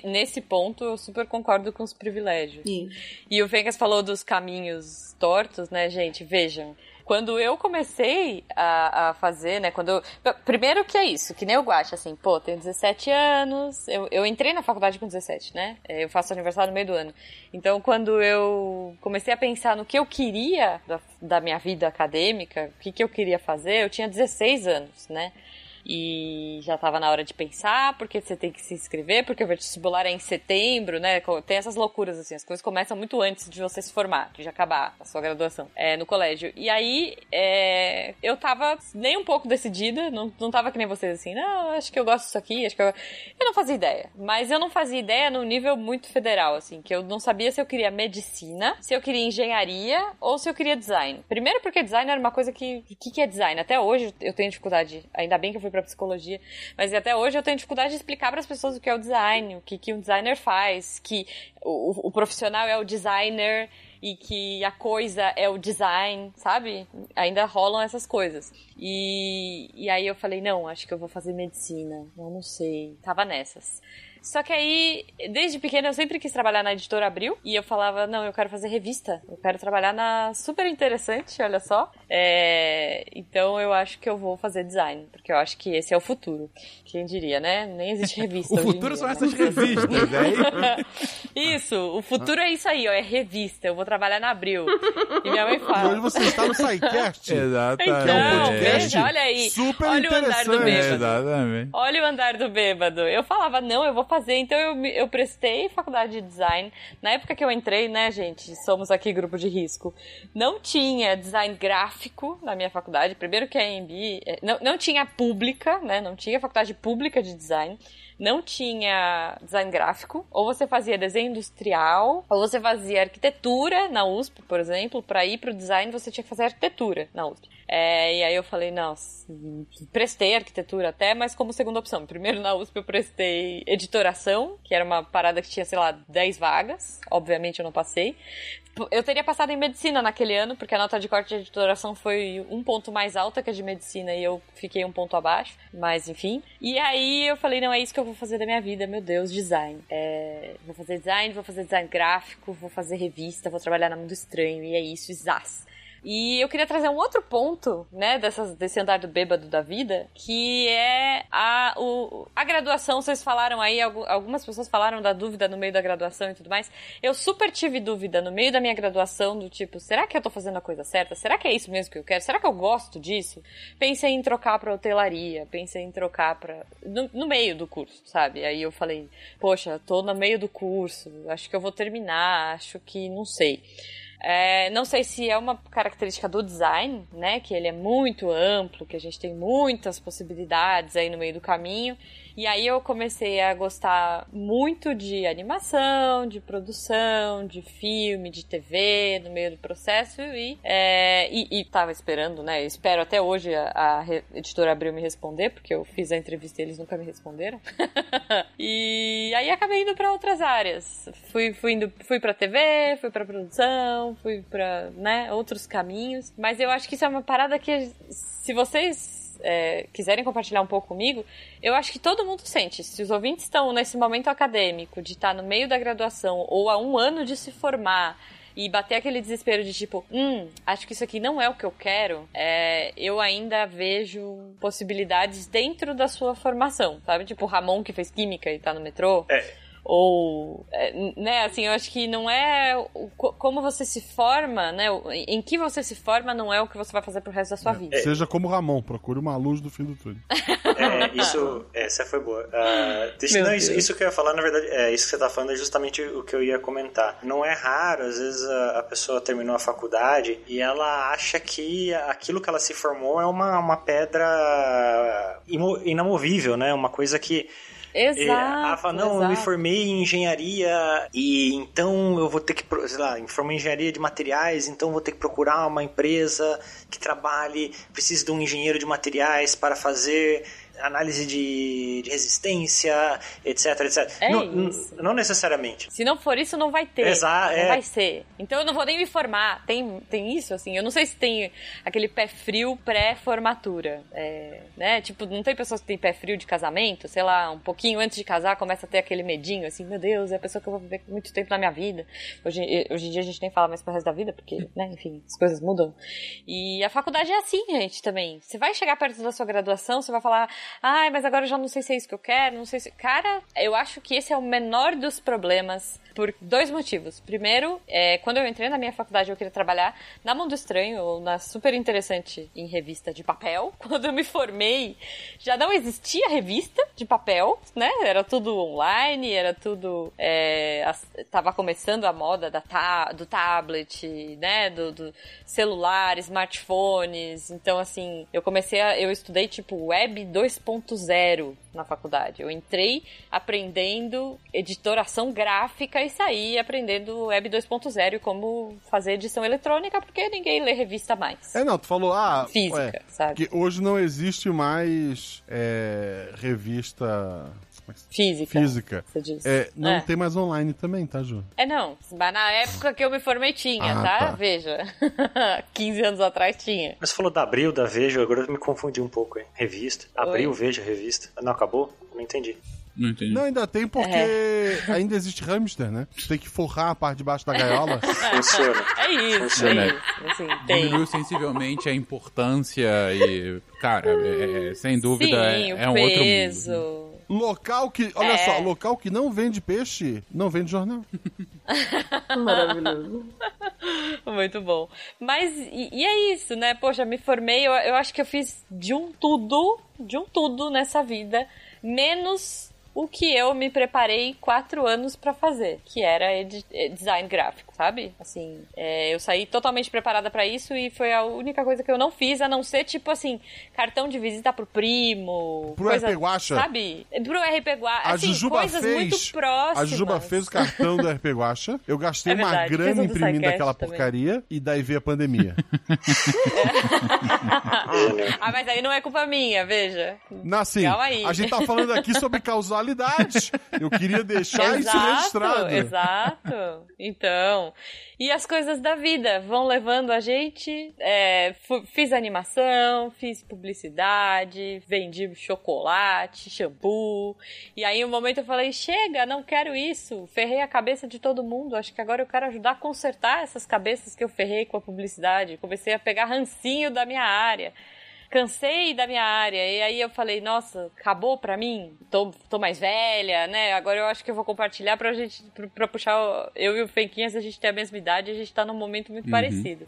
Nesse ponto, eu super concordo com os privilégios. Sim. E o Vegas falou dos caminhos tortos, né, gente? Veja, quando eu comecei a, a fazer, né, quando eu... Primeiro que é isso, que nem eu gosto, assim, pô, tenho 17 anos, eu, eu entrei na faculdade com 17, né, é, eu faço aniversário no meio do ano. Então, quando eu comecei a pensar no que eu queria da, da minha vida acadêmica, o que, que eu queria fazer, eu tinha 16 anos, né, e já estava na hora de pensar, porque você tem que se inscrever, porque o vestibular é em setembro, né? Tem essas loucuras, assim, as coisas começam muito antes de você se formar, de acabar a sua graduação é, no colégio. E aí, é, eu tava nem um pouco decidida, não, não tava que nem vocês, assim, não, acho que eu gosto disso aqui, acho que eu... Eu não fazia ideia, mas eu não fazia ideia no nível muito federal, assim, que eu não sabia se eu queria medicina, se eu queria engenharia ou se eu queria design. Primeiro porque design era uma coisa que... O que, que é design? Até hoje eu tenho dificuldade, ainda bem que eu fui para psicologia, mas até hoje eu tenho dificuldade de explicar para as pessoas o que é o design, o que, que um designer faz, que o, o profissional é o designer e que a coisa é o design, sabe? Ainda rolam essas coisas. E, e aí eu falei, não, acho que eu vou fazer medicina. Eu não sei. Tava nessas. Só que aí, desde pequena, eu sempre quis trabalhar na editora Abril. E eu falava, não, eu quero fazer revista. Eu quero trabalhar na super interessante, olha só. É... Então eu acho que eu vou fazer design. Porque eu acho que esse é o futuro. Quem diria, né? Nem existe revista. o futuro são essas revistas, né? isso, o futuro é isso aí, ó. É revista. Eu vou trabalhar na Abril. E minha mãe fala. E hoje você está no SciCast. Exatamente. Então, é um podcast veja, olha aí. Super olha o andar do bêbado. Exatamente. Olha o andar do bêbado. Eu falava, não, eu vou fazer. Então eu, eu prestei faculdade de design. Na época que eu entrei, né, gente? Somos aqui grupo de risco. Não tinha design gráfico na minha faculdade. Primeiro que a AMB. É, não, não tinha pública, né? Não tinha faculdade pública de design não tinha design gráfico, ou você fazia desenho industrial, ou você fazia arquitetura na USP, por exemplo, para ir para o design você tinha que fazer arquitetura na USP. É, e aí eu falei, não, prestei arquitetura até, mas como segunda opção. Primeiro na USP eu prestei editoração, que era uma parada que tinha, sei lá, 10 vagas. Obviamente eu não passei. Eu teria passado em medicina naquele ano, porque a nota de corte de editoração foi um ponto mais alta que a de medicina e eu fiquei um ponto abaixo. Mas enfim. E aí eu falei, não, é isso que eu vou fazer da minha vida, meu Deus, design. É, vou fazer design, vou fazer design gráfico, vou fazer revista, vou trabalhar na Mundo Estranho, e é isso, exato. E eu queria trazer um outro ponto, né, dessas, desse andar do bêbado da vida, que é a, o, a graduação. Vocês falaram aí, algumas pessoas falaram da dúvida no meio da graduação e tudo mais. Eu super tive dúvida no meio da minha graduação, do tipo, será que eu tô fazendo a coisa certa? Será que é isso mesmo que eu quero? Será que eu gosto disso? Pensei em trocar pra hotelaria, pensei em trocar pra. No, no meio do curso, sabe? Aí eu falei, poxa, tô no meio do curso, acho que eu vou terminar, acho que não sei. É, não sei se é uma característica do design, né? Que ele é muito amplo, que a gente tem muitas possibilidades aí no meio do caminho. E aí eu comecei a gostar muito de animação, de produção, de filme, de TV no meio do processo e, é, e, e tava esperando, né? espero até hoje a, a editora Abril me responder, porque eu fiz a entrevista e eles nunca me responderam. e aí acabei indo para outras áreas. Fui, fui, indo, fui pra TV, fui pra produção, fui pra, né, outros caminhos. Mas eu acho que isso é uma parada que, se vocês é, quiserem compartilhar um pouco comigo, eu acho que todo mundo sente. Se os ouvintes estão nesse momento acadêmico, de estar no meio da graduação ou a um ano de se formar e bater aquele desespero de tipo, hum, acho que isso aqui não é o que eu quero, é, eu ainda vejo possibilidades dentro da sua formação, sabe? Tipo o Ramon que fez química e tá no metrô. É ou é, né assim eu acho que não é como você se forma né em que você se forma não é o que você vai fazer pro resto da sua é, vida. Seja como Ramon procure uma luz do fim do túnel. É, isso essa foi boa. Uh, deixa, não, isso, isso, que eu ia falar na verdade é isso que você tá falando é justamente o que eu ia comentar. Não é raro às vezes a, a pessoa terminou a faculdade e ela acha que aquilo que ela se formou é uma, uma pedra inamovível né uma coisa que Exato. ela fala, não, exato. eu me formei em engenharia e então eu vou ter que, sei lá, me formei em engenharia de materiais, então vou ter que procurar uma empresa que trabalhe, precisa de um engenheiro de materiais para fazer análise de, de resistência, etc, etc. É não, isso. não necessariamente. Se não for isso, não vai ter. Exato. Não é. vai ser. Então eu não vou nem me formar. Tem, tem isso, assim. Eu não sei se tem aquele pé frio pré-formatura. É, né? Tipo, não tem pessoas que têm pé frio de casamento, sei lá, um pouquinho antes de casar começa a ter aquele medinho, assim, meu Deus, é a pessoa que eu vou viver muito tempo na minha vida. Hoje, hoje em dia a gente nem fala mais pro resto da vida, porque, né, enfim, as coisas mudam. E a faculdade é assim, gente, também. Você vai chegar perto da sua graduação, você vai falar, ai, mas agora eu já não sei se é isso que eu quero, não sei se. Cara, eu acho que esse é o menor dos problemas por dois motivos. Primeiro, é, quando eu entrei na minha faculdade, eu queria trabalhar na Mundo Estranho, ou na super interessante em revista de papel. Quando eu me formei, já não existia revista de papel, né? Era tudo online, era tudo. É, tava começando a moda da ta, do tablet, né? Do, do celular, smartphones. Então, assim, eu comecei a. Eu estudei tipo web 2.0 na faculdade. Eu entrei aprendendo editoração gráfica e saí aprendendo Web 2.0 e como fazer edição eletrônica, porque ninguém lê revista mais. É, não, tu falou, ah, física, ué, sabe? Que hoje não existe mais é, revista Física. Física. É, não é. tem mais online também, tá, Ju? É, não. Mas na época que eu me formei tinha, ah, tá? tá? Veja. 15 anos atrás tinha. Mas você falou da Abril, da Veja, agora eu me confundi um pouco, hein? Revista. Abril, Oi? Veja, revista. Não, acabou? Não entendi. Não entendi. Não, ainda tem porque é. ainda existe hamster, né? Você tem que forrar a parte de baixo da gaiola. Funciona. É isso, Funciona. é isso. Assim, Diminuiu sensivelmente a importância e, cara, é, é, sem dúvida Sim, é, é um peso. outro mundo. Local que, olha é. só, local que não vende peixe, não vende jornal. Maravilhoso. Muito bom. Mas, e, e, é isso, né? Poxa, me formei, eu, eu acho que eu fiz de um tudo, de um tudo nessa vida, menos o que eu me preparei quatro anos para fazer, que era design gráfico, sabe? Assim, é, eu saí totalmente preparada para isso e foi a única coisa que eu não fiz, a não ser, tipo assim, cartão de visita pro primo. Pro coisa, RP Guacha? Sabe? Pro RP Guacha. Assim, a Jujuba coisas fez, muito próximas. A Jujuba fez o cartão do RP Guacha. Eu gastei é uma grana imprimindo aquela porcaria e daí veio a pandemia. ah, mas aí não é culpa minha, veja. Não, assim, Calma aí. a gente tá falando aqui sobre causalidade. Eu queria deixar exato, isso registrado. Exato. Então, e as coisas da vida vão levando a gente. É, fiz animação, fiz publicidade, vendi chocolate, shampoo. E aí, um momento eu falei: chega, não quero isso. Ferrei a cabeça de todo mundo. Acho que agora eu quero ajudar a consertar essas cabeças que eu ferrei com a publicidade. Comecei a pegar rancinho da minha área cansei da minha área. E aí eu falei, nossa, acabou pra mim? Tô, tô mais velha, né? Agora eu acho que eu vou compartilhar pra gente, pra, pra puxar. Eu e o Fenquinhas, a gente tem a mesma idade, a gente tá num momento muito uhum. parecido.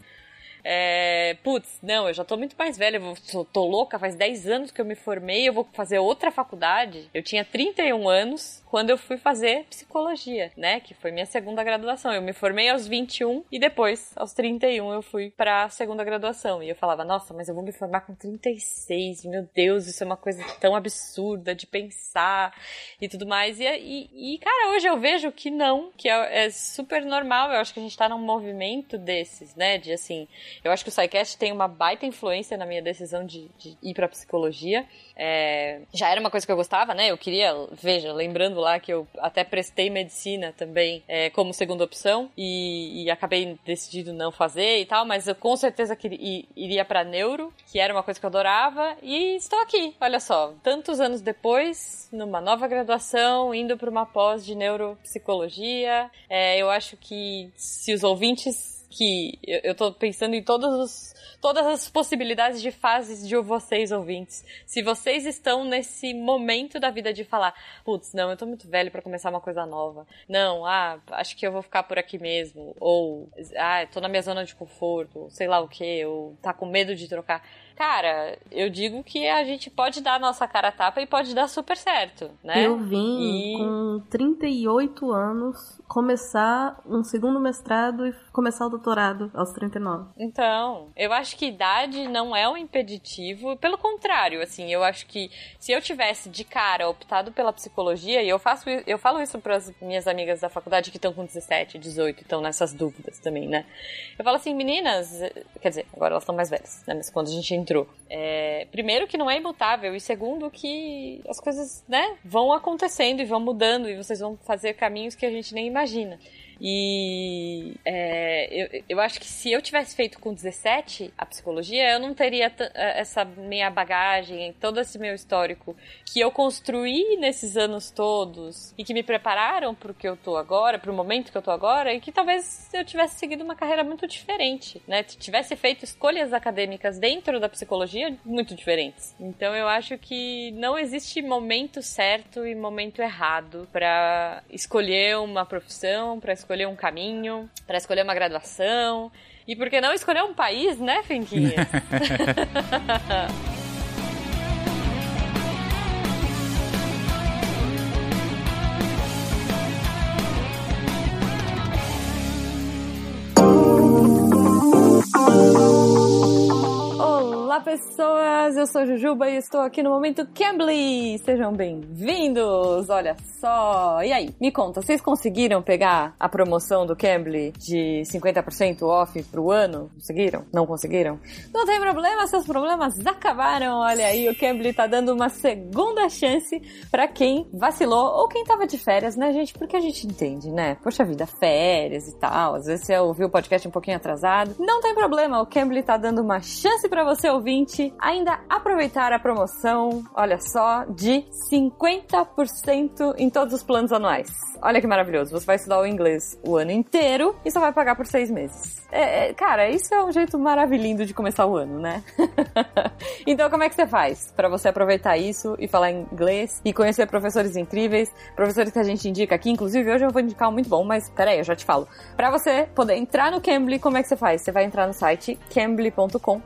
É, putz, não, eu já tô muito mais velha, eu tô, tô, louca, faz 10 anos que eu me formei, eu vou fazer outra faculdade. Eu tinha 31 anos quando eu fui fazer psicologia, né? Que foi minha segunda graduação. Eu me formei aos 21 e depois, aos 31, eu fui pra segunda graduação. E eu falava, nossa, mas eu vou me formar com 36. Meu Deus, isso é uma coisa tão absurda de pensar e tudo mais. E, e, e cara, hoje eu vejo que não, que é, é super normal. Eu acho que a gente tá num movimento desses, né? De assim, eu acho que o SciCast tem uma baita influência na minha decisão de, de ir pra psicologia. É, já era uma coisa que eu gostava, né? Eu queria, veja, lembrando lá que eu até prestei medicina também é, como segunda opção e, e, acabei decidindo não fazer e tal, mas eu com certeza que iria para neuro, que era uma coisa que eu adorava e estou aqui, olha só, tantos anos depois, numa nova graduação, indo para uma pós de neuropsicologia. É, eu acho que se os ouvintes que eu, eu tô pensando em todos os todas as possibilidades de fases de vocês ouvintes. Se vocês estão nesse momento da vida de falar, putz, não, eu tô muito velho para começar uma coisa nova. Não, ah, acho que eu vou ficar por aqui mesmo. Ou, ah, tô na minha zona de conforto, sei lá o que, ou tá com medo de trocar cara, eu digo que a gente pode dar a nossa cara a tapa e pode dar super certo, né? Eu vim e... com 38 anos começar um segundo mestrado e começar o doutorado aos 39. Então, eu acho que idade não é um impeditivo, pelo contrário, assim, eu acho que se eu tivesse de cara optado pela psicologia, e eu faço eu falo isso para as minhas amigas da faculdade que estão com 17, 18, estão nessas dúvidas também, né? Eu falo assim, meninas, quer dizer, agora elas estão mais velhas, né? Mas quando a gente entrou. É, primeiro que não é imutável e segundo que as coisas, né, vão acontecendo e vão mudando e vocês vão fazer caminhos que a gente nem imagina. E é, eu, eu acho que se eu tivesse feito com 17 a psicologia, eu não teria é, essa minha bagagem, todo esse meu histórico que eu construí nesses anos todos e que me prepararam para o que eu tô agora, para o momento que eu tô agora, e que talvez eu tivesse seguido uma carreira muito diferente, né? Tivesse feito escolhas acadêmicas dentro da psicologia muito diferentes. Então eu acho que não existe momento certo e momento errado para escolher uma profissão, para escolher escolher um caminho, para escolher uma graduação. E por que não escolher um país, né, Finquinha? Olá, pessoas! Eu sou Jujuba e estou aqui no Momento Cambly! Sejam bem-vindos! Olha só! E aí, me conta, vocês conseguiram pegar a promoção do Cambly de 50% off pro ano? Conseguiram? Não conseguiram? Não tem problema, seus problemas acabaram! Olha aí, o Cambly tá dando uma segunda chance para quem vacilou ou quem tava de férias, né, gente? Porque a gente entende, né? Poxa vida, férias e tal. Às vezes você ouviu o podcast um pouquinho atrasado. Não tem problema, o Cambly tá dando uma chance para você ouvir ouvinte ainda aproveitar a promoção, olha só, de 50% em todos os planos anuais. Olha que maravilhoso. Você vai estudar o inglês o ano inteiro e só vai pagar por seis meses. É, é, cara, isso é um jeito maravilhoso de começar o ano, né? então, como é que você faz para você aproveitar isso e falar inglês e conhecer professores incríveis, professores que a gente indica aqui? Inclusive, hoje eu vou indicar um muito bom, mas peraí, eu já te falo. Para você poder entrar no Cambly, como é que você faz? Você vai entrar no site cambly.com,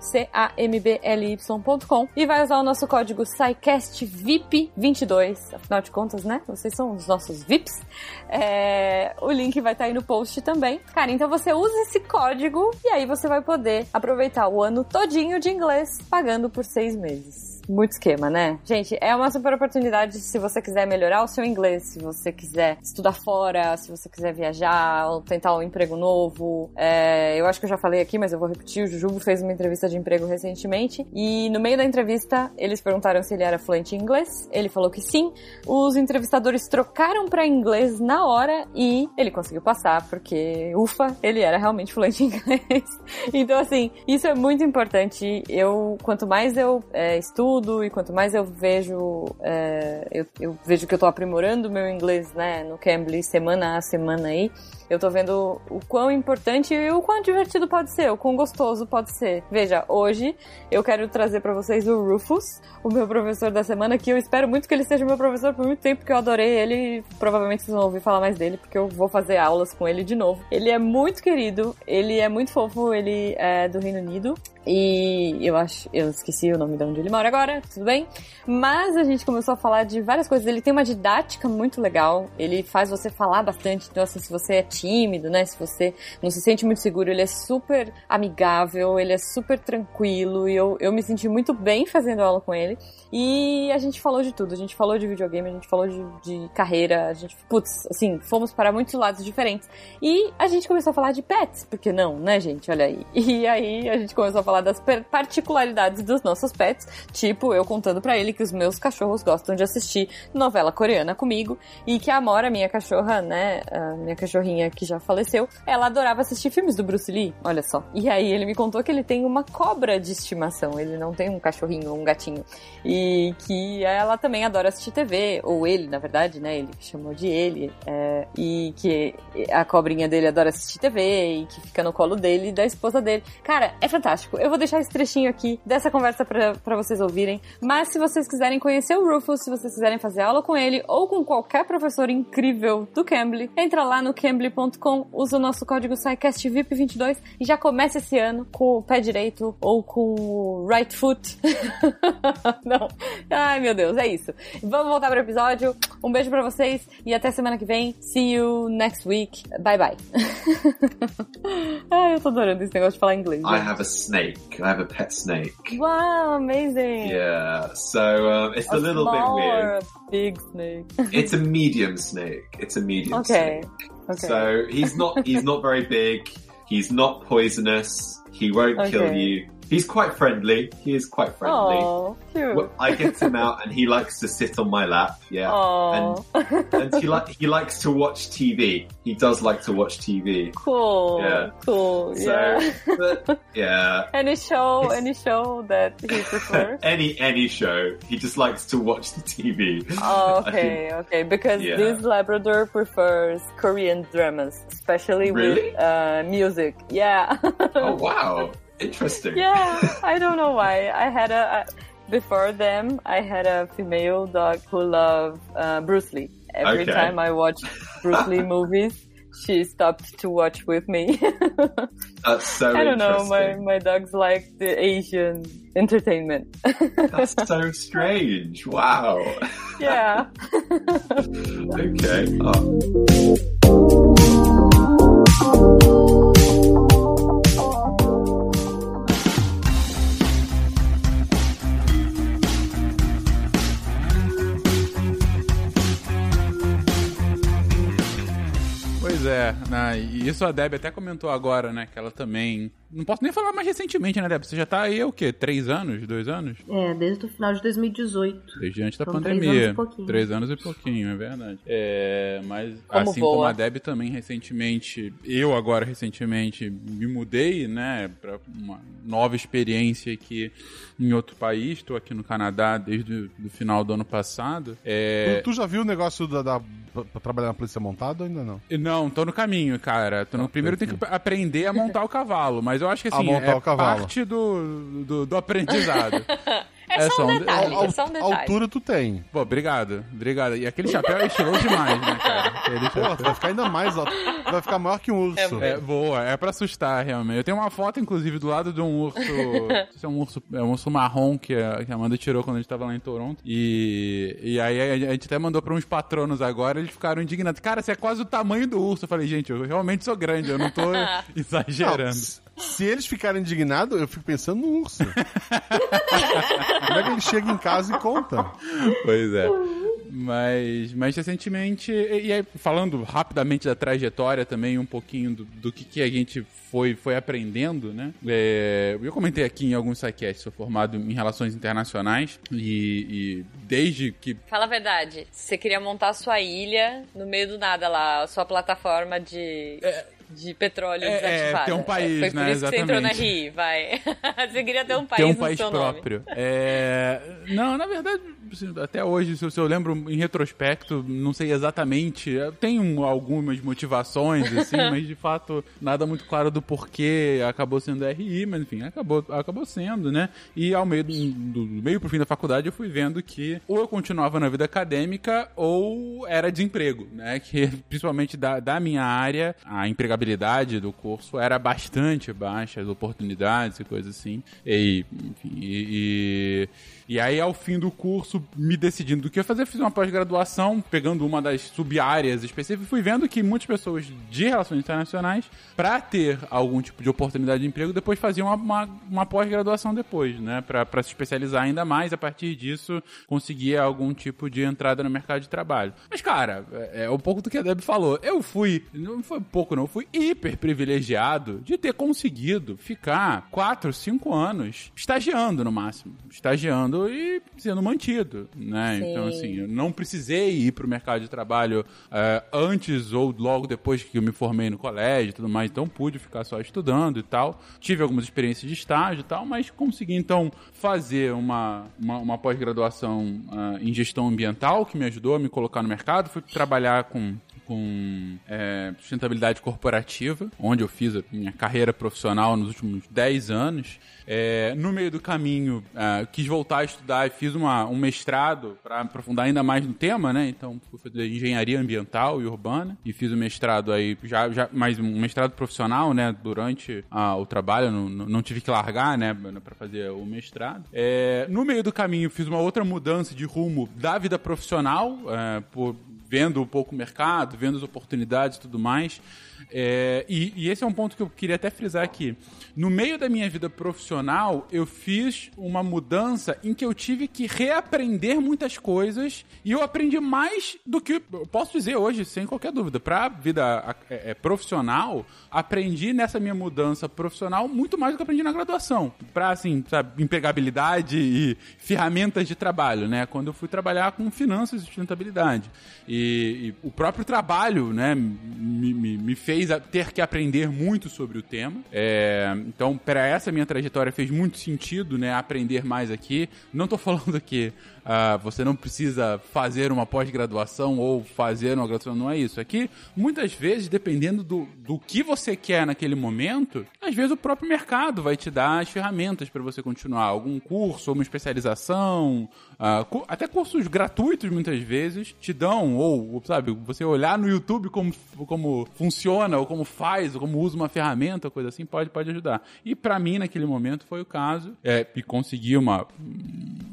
C-A-M-B-L-Y.com e vai usar o nosso código SciCastVIP22. Afinal de contas, né? Vocês são os nossos VIPs. É, o link vai estar tá aí no post também. Cara, então você usa esse código e aí você vai poder aproveitar o ano todinho de inglês pagando por seis meses muito esquema, né? Gente, é uma super oportunidade se você quiser melhorar o seu inglês, se você quiser estudar fora, se você quiser viajar ou tentar um emprego novo. É, eu acho que eu já falei aqui, mas eu vou repetir. O Jujubo fez uma entrevista de emprego recentemente e no meio da entrevista eles perguntaram se ele era fluente em inglês. Ele falou que sim. Os entrevistadores trocaram para inglês na hora e ele conseguiu passar porque, ufa, ele era realmente fluente em inglês. então, assim, isso é muito importante. Eu, quanto mais eu é, estudo estudo e quanto mais eu vejo, é, eu, eu, vejo que eu tô aprimorando meu inglês, né, no Cambly semana a semana aí, eu tô vendo o quão importante e o quão divertido pode ser, o quão gostoso pode ser. Veja, hoje eu quero trazer para vocês o Rufus, o meu professor da semana, que eu espero muito que ele seja meu professor por muito tempo, porque eu adorei ele. Provavelmente vocês vão ouvir falar mais dele, porque eu vou fazer aulas com ele de novo. Ele é muito querido, ele é muito fofo, ele é do Reino Unido. E eu acho, eu esqueci o nome de onde ele mora agora, tudo bem? Mas a gente começou a falar de várias coisas. Ele tem uma didática muito legal, ele faz você falar bastante. Então, assim, se você é tímido, né? Se você não se sente muito seguro, ele é super amigável, ele é super tranquilo. E eu, eu me senti muito bem fazendo aula com ele. E a gente falou de tudo. A gente falou de videogame, a gente falou de, de carreira, a gente, putz, assim, fomos para muitos lados diferentes. E a gente começou a falar de pets, porque não, né, gente? Olha aí. E aí a gente começou a falar das particularidades dos nossos pets, tipo eu contando para ele que os meus cachorros gostam de assistir novela coreana comigo e que a Amora, minha cachorra, né, minha cachorrinha que já faleceu, ela adorava assistir filmes do Bruce Lee, olha só. E aí ele me contou que ele tem uma cobra de estimação, ele não tem um cachorrinho ou um gatinho. E que ela também adora assistir TV, ou ele, na verdade, né, ele chamou de ele, é, e que a cobrinha dele adora assistir TV e que fica no colo dele e da esposa dele. Cara, é fantástico. Eu vou deixar esse trechinho aqui dessa conversa para vocês ouvirem. Mas se vocês quiserem conhecer o Rufus, se vocês quiserem fazer aula com ele ou com qualquer professor incrível do Cambly, entra lá no cambly.com, usa o nosso código SciCastVIP22 e já começa esse ano com o pé direito ou com o right foot. Não. Ai, meu Deus, é isso. Vamos voltar pro episódio. Um beijo para vocês e até semana que vem. See you next week. Bye bye. Ai, eu tô adorando esse negócio de falar inglês. I have a snake. I have a pet snake. Wow, amazing. Yeah, so um, it's a, a little bit weird. a big snake? it's a medium snake. It's a medium okay. snake. Okay. So he's not he's not very big. He's not poisonous. He won't okay. kill you. He's quite friendly. He is quite friendly. Oh, cute. I get him out and he likes to sit on my lap. Yeah. And, and he like he likes to watch TV. He does like to watch TV. Cool. Yeah. Cool. So, yeah. But, yeah. any show, it's, any show that he prefers? any any show. He just likes to watch the TV. Oh, okay, okay. Because yeah. this Labrador prefers Korean dramas, especially really? with uh, music. Yeah. oh wow. Interesting. Yeah, I don't know why. I had a, a before them. I had a female dog who loved uh, Bruce Lee. Every okay. time I watch Bruce Lee movies, she stopped to watch with me. That's so. I don't know. My my dog's like the Asian entertainment. That's so strange. Wow. Yeah. okay. Oh. Pois é, né? isso a Debbie até comentou agora, né? Que ela também não posso nem falar mais recentemente, né, Débora? Você já tá aí, o quê? Três anos? Dois anos? É, desde o final de 2018. Desde antes da pandemia. Três anos e pouquinho. Três anos e pouquinho, é verdade. É, mas como assim boa. como a Deb também recentemente, eu agora recentemente me mudei, né, pra uma nova experiência aqui em outro país. Estou aqui no Canadá desde o final do ano passado. É... Tu, tu já viu o negócio da, da pra trabalhar na polícia montada ou ainda não? Não, tô no caminho, cara. Tô no... Ah, Primeiro tem que aprender a montar o cavalo, mas eu acho que assim, é parte do, do, do aprendizado. É, é só um detalhe, é só um detalhe. Altura tu tem. Pô, obrigado, obrigado. E aquele chapéu é estiloso demais, né, cara? Pô, vai ficar ainda mais alto. Vai ficar maior que um urso. É, é, boa, é pra assustar, realmente. Eu tenho uma foto, inclusive, do lado de um urso. é um urso, é um urso marrom que a, que a Amanda tirou quando a gente tava lá em Toronto. E, e aí a gente até mandou pra uns patronos agora, eles ficaram indignados. Cara, você é quase o tamanho do urso. Eu falei, gente, eu realmente sou grande, eu não tô exagerando. Não, se eles ficarem indignados, eu fico pensando no urso. Como é que ele chega em casa e conta? Pois é. Mas, mas recentemente, e, e aí, falando rapidamente da trajetória também, um pouquinho do, do que, que a gente foi, foi aprendendo, né? É, eu comentei aqui em alguns sites, sou formado em relações internacionais e, e, desde que. Fala a verdade, você queria montar a sua ilha no meio do nada lá, a sua plataforma de. É, de petróleo é, desativada. É, ter um país, Foi por né? isso Exatamente. que você entrou na RI, vai. você queria ter um país ter um país próprio. É... Não, na verdade, até hoje, se eu lembro em retrospecto, não sei exatamente. Tem algumas motivações, assim, mas de fato nada muito claro do porquê acabou sendo RI, mas enfim, acabou, acabou sendo, né? E ao meio do, do meio pro fim da faculdade eu fui vendo que ou eu continuava na vida acadêmica ou era desemprego, né? Que principalmente da, da minha área, a empregabilidade do curso era bastante baixa, as oportunidades e coisas assim. E, enfim, e, e e aí, ao fim do curso, me decidindo do que fazer, fiz uma pós-graduação, pegando uma das sub-áreas específicas, fui vendo que muitas pessoas de relações internacionais, para ter algum tipo de oportunidade de emprego, depois faziam uma, uma, uma pós-graduação depois, né? Para se especializar ainda mais, a partir disso, conseguir algum tipo de entrada no mercado de trabalho. Mas, cara, é, é um pouco do que a Deb falou. Eu fui, não foi pouco não, eu fui hiper privilegiado de ter conseguido ficar 4, 5 anos estagiando no máximo. Estagiando e sendo mantido, né? Sim. Então, assim, eu não precisei ir para o mercado de trabalho é, antes ou logo depois que eu me formei no colégio e tudo mais, então pude ficar só estudando e tal. Tive algumas experiências de estágio e tal, mas consegui, então, fazer uma, uma, uma pós-graduação uh, em gestão ambiental, que me ajudou a me colocar no mercado. Fui trabalhar com com é, sustentabilidade corporativa, onde eu fiz a minha carreira profissional nos últimos 10 anos. É, no meio do caminho, é, quis voltar a estudar e fiz uma, um mestrado para aprofundar ainda mais no tema, né? Então, fui fazer engenharia ambiental e urbana e fiz o um mestrado aí, já, já mais um mestrado profissional, né? Durante a, o trabalho, não, não, tive que largar, né? Para fazer o mestrado. É, no meio do caminho, fiz uma outra mudança de rumo da vida profissional, é, por vendo um pouco o mercado, vendo as oportunidades e tudo mais. É, e, e, esse é um ponto que eu queria até frisar aqui. No meio da minha vida profissional, eu fiz uma mudança em que eu tive que reaprender muitas coisas e eu aprendi mais do que eu posso dizer hoje, sem qualquer dúvida. Para a vida é, é, profissional, aprendi nessa minha mudança profissional muito mais do que aprendi na graduação. Para, assim, sabe, empregabilidade e ferramentas de trabalho, né? Quando eu fui trabalhar com finanças e sustentabilidade. E, e o próprio trabalho, né, me, me, me fez fez ter que aprender muito sobre o tema. É, então, para essa minha trajetória fez muito sentido, né, aprender mais aqui. Não estou falando que uh, você não precisa fazer uma pós-graduação ou fazer uma graduação, não é isso. Aqui, muitas vezes, dependendo do, do que você quer naquele momento, às vezes o próprio mercado vai te dar as ferramentas para você continuar. Algum curso, uma especialização, uh, até cursos gratuitos muitas vezes te dão, ou, sabe, você olhar no YouTube como, como funciona, ou como faz, ou como usa uma ferramenta, coisa assim, pode, pode ajudar. E para mim, naquele momento, foi o caso, é, e consegui uma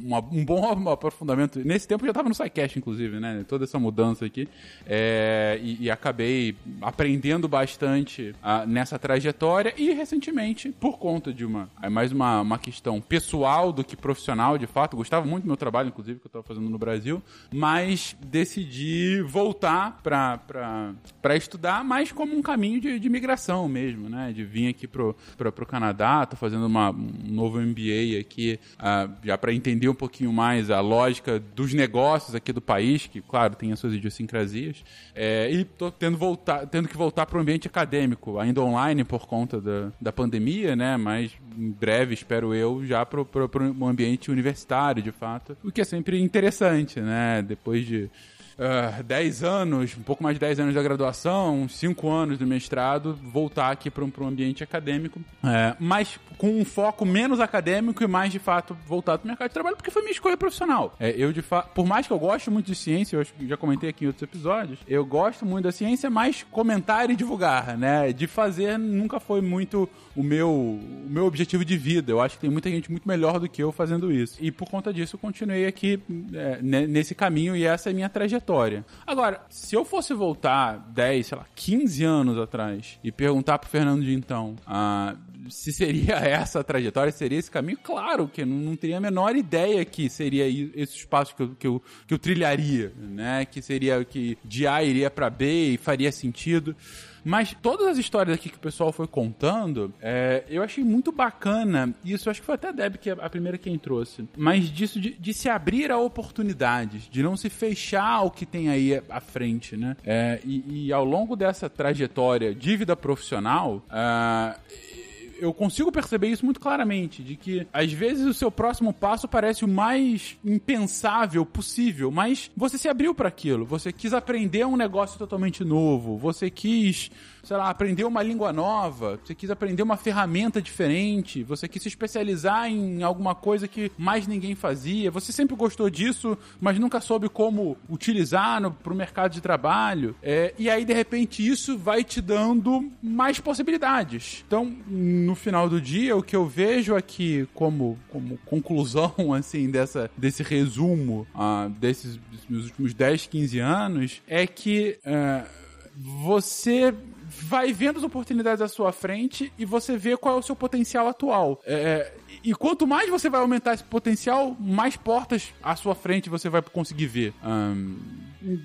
uma, um bom aprofundamento. Nesse tempo eu já estava no SciCast, inclusive, né? Toda essa mudança aqui. É, e, e, acabei aprendendo bastante uh, nessa trajetória e recentemente, por conta de uma. É mais uma, uma questão pessoal do que profissional, de fato. Gostava muito do meu trabalho, inclusive, que eu estava fazendo no Brasil, mas decidi voltar para estudar, mais como um caminho de, de migração mesmo, né? De vir aqui pro, pro, pro Canadá, tô fazendo uma, um novo MBA aqui, uh, já para entender um pouquinho mais a lógica dos negócios aqui do país, que, claro, tem as suas idiosincrasias. É, e tô tendo, voltar, tendo que voltar para o ambiente acadêmico, ainda online por conta da, da pandemia, né? Mas em breve, espero eu, já para o ambiente universitário, de fato. O que é sempre interessante, né? Depois de uh, 10 anos, um pouco mais de 10 anos da graduação, 5 anos do mestrado, voltar aqui para um, um ambiente acadêmico, é, mas com um foco menos acadêmico e mais de fato voltado para o mercado de trabalho, porque foi minha escolha profissional. É, eu de fato, por mais que eu goste muito de ciência, eu já comentei aqui em outros episódios, eu gosto muito da ciência, mas comentar e divulgar, né? De fazer nunca foi muito o meu, o meu objetivo de vida. Eu acho que tem muita gente muito melhor do que eu fazendo isso. E por conta disso eu continuei aqui é, nesse caminho e essa é a minha trajetória história. Agora, se eu fosse voltar 10, sei lá, 15 anos atrás e perguntar pro Fernando de então ah, se seria essa a trajetória, seria esse caminho, claro que não, não teria a menor ideia que seria esse espaço que eu, que eu, que eu trilharia, né? Que seria que de A iria para B e faria sentido. Mas todas as histórias aqui que o pessoal foi contando, é, eu achei muito bacana. Isso acho que foi até a Deb que é a primeira quem trouxe. Mas disso de, de, se abrir a oportunidades, de não se fechar ao que tem aí à frente, né? É, e, e, ao longo dessa trajetória de vida profissional, uh, eu consigo perceber isso muito claramente, de que às vezes o seu próximo passo parece o mais impensável possível, mas você se abriu para aquilo, você quis aprender um negócio totalmente novo, você quis sei lá, aprender uma língua nova, você quis aprender uma ferramenta diferente, você quis se especializar em alguma coisa que mais ninguém fazia, você sempre gostou disso, mas nunca soube como utilizar para o mercado de trabalho. É, e aí, de repente, isso vai te dando mais possibilidades. Então, no final do dia, o que eu vejo aqui como, como conclusão, assim, dessa, desse resumo uh, desses, desses meus últimos 10, 15 anos, é que uh, você vai vendo as oportunidades à sua frente e você vê qual é o seu potencial atual. É, é, e quanto mais você vai aumentar esse potencial, mais portas à sua frente você vai conseguir ver. Um,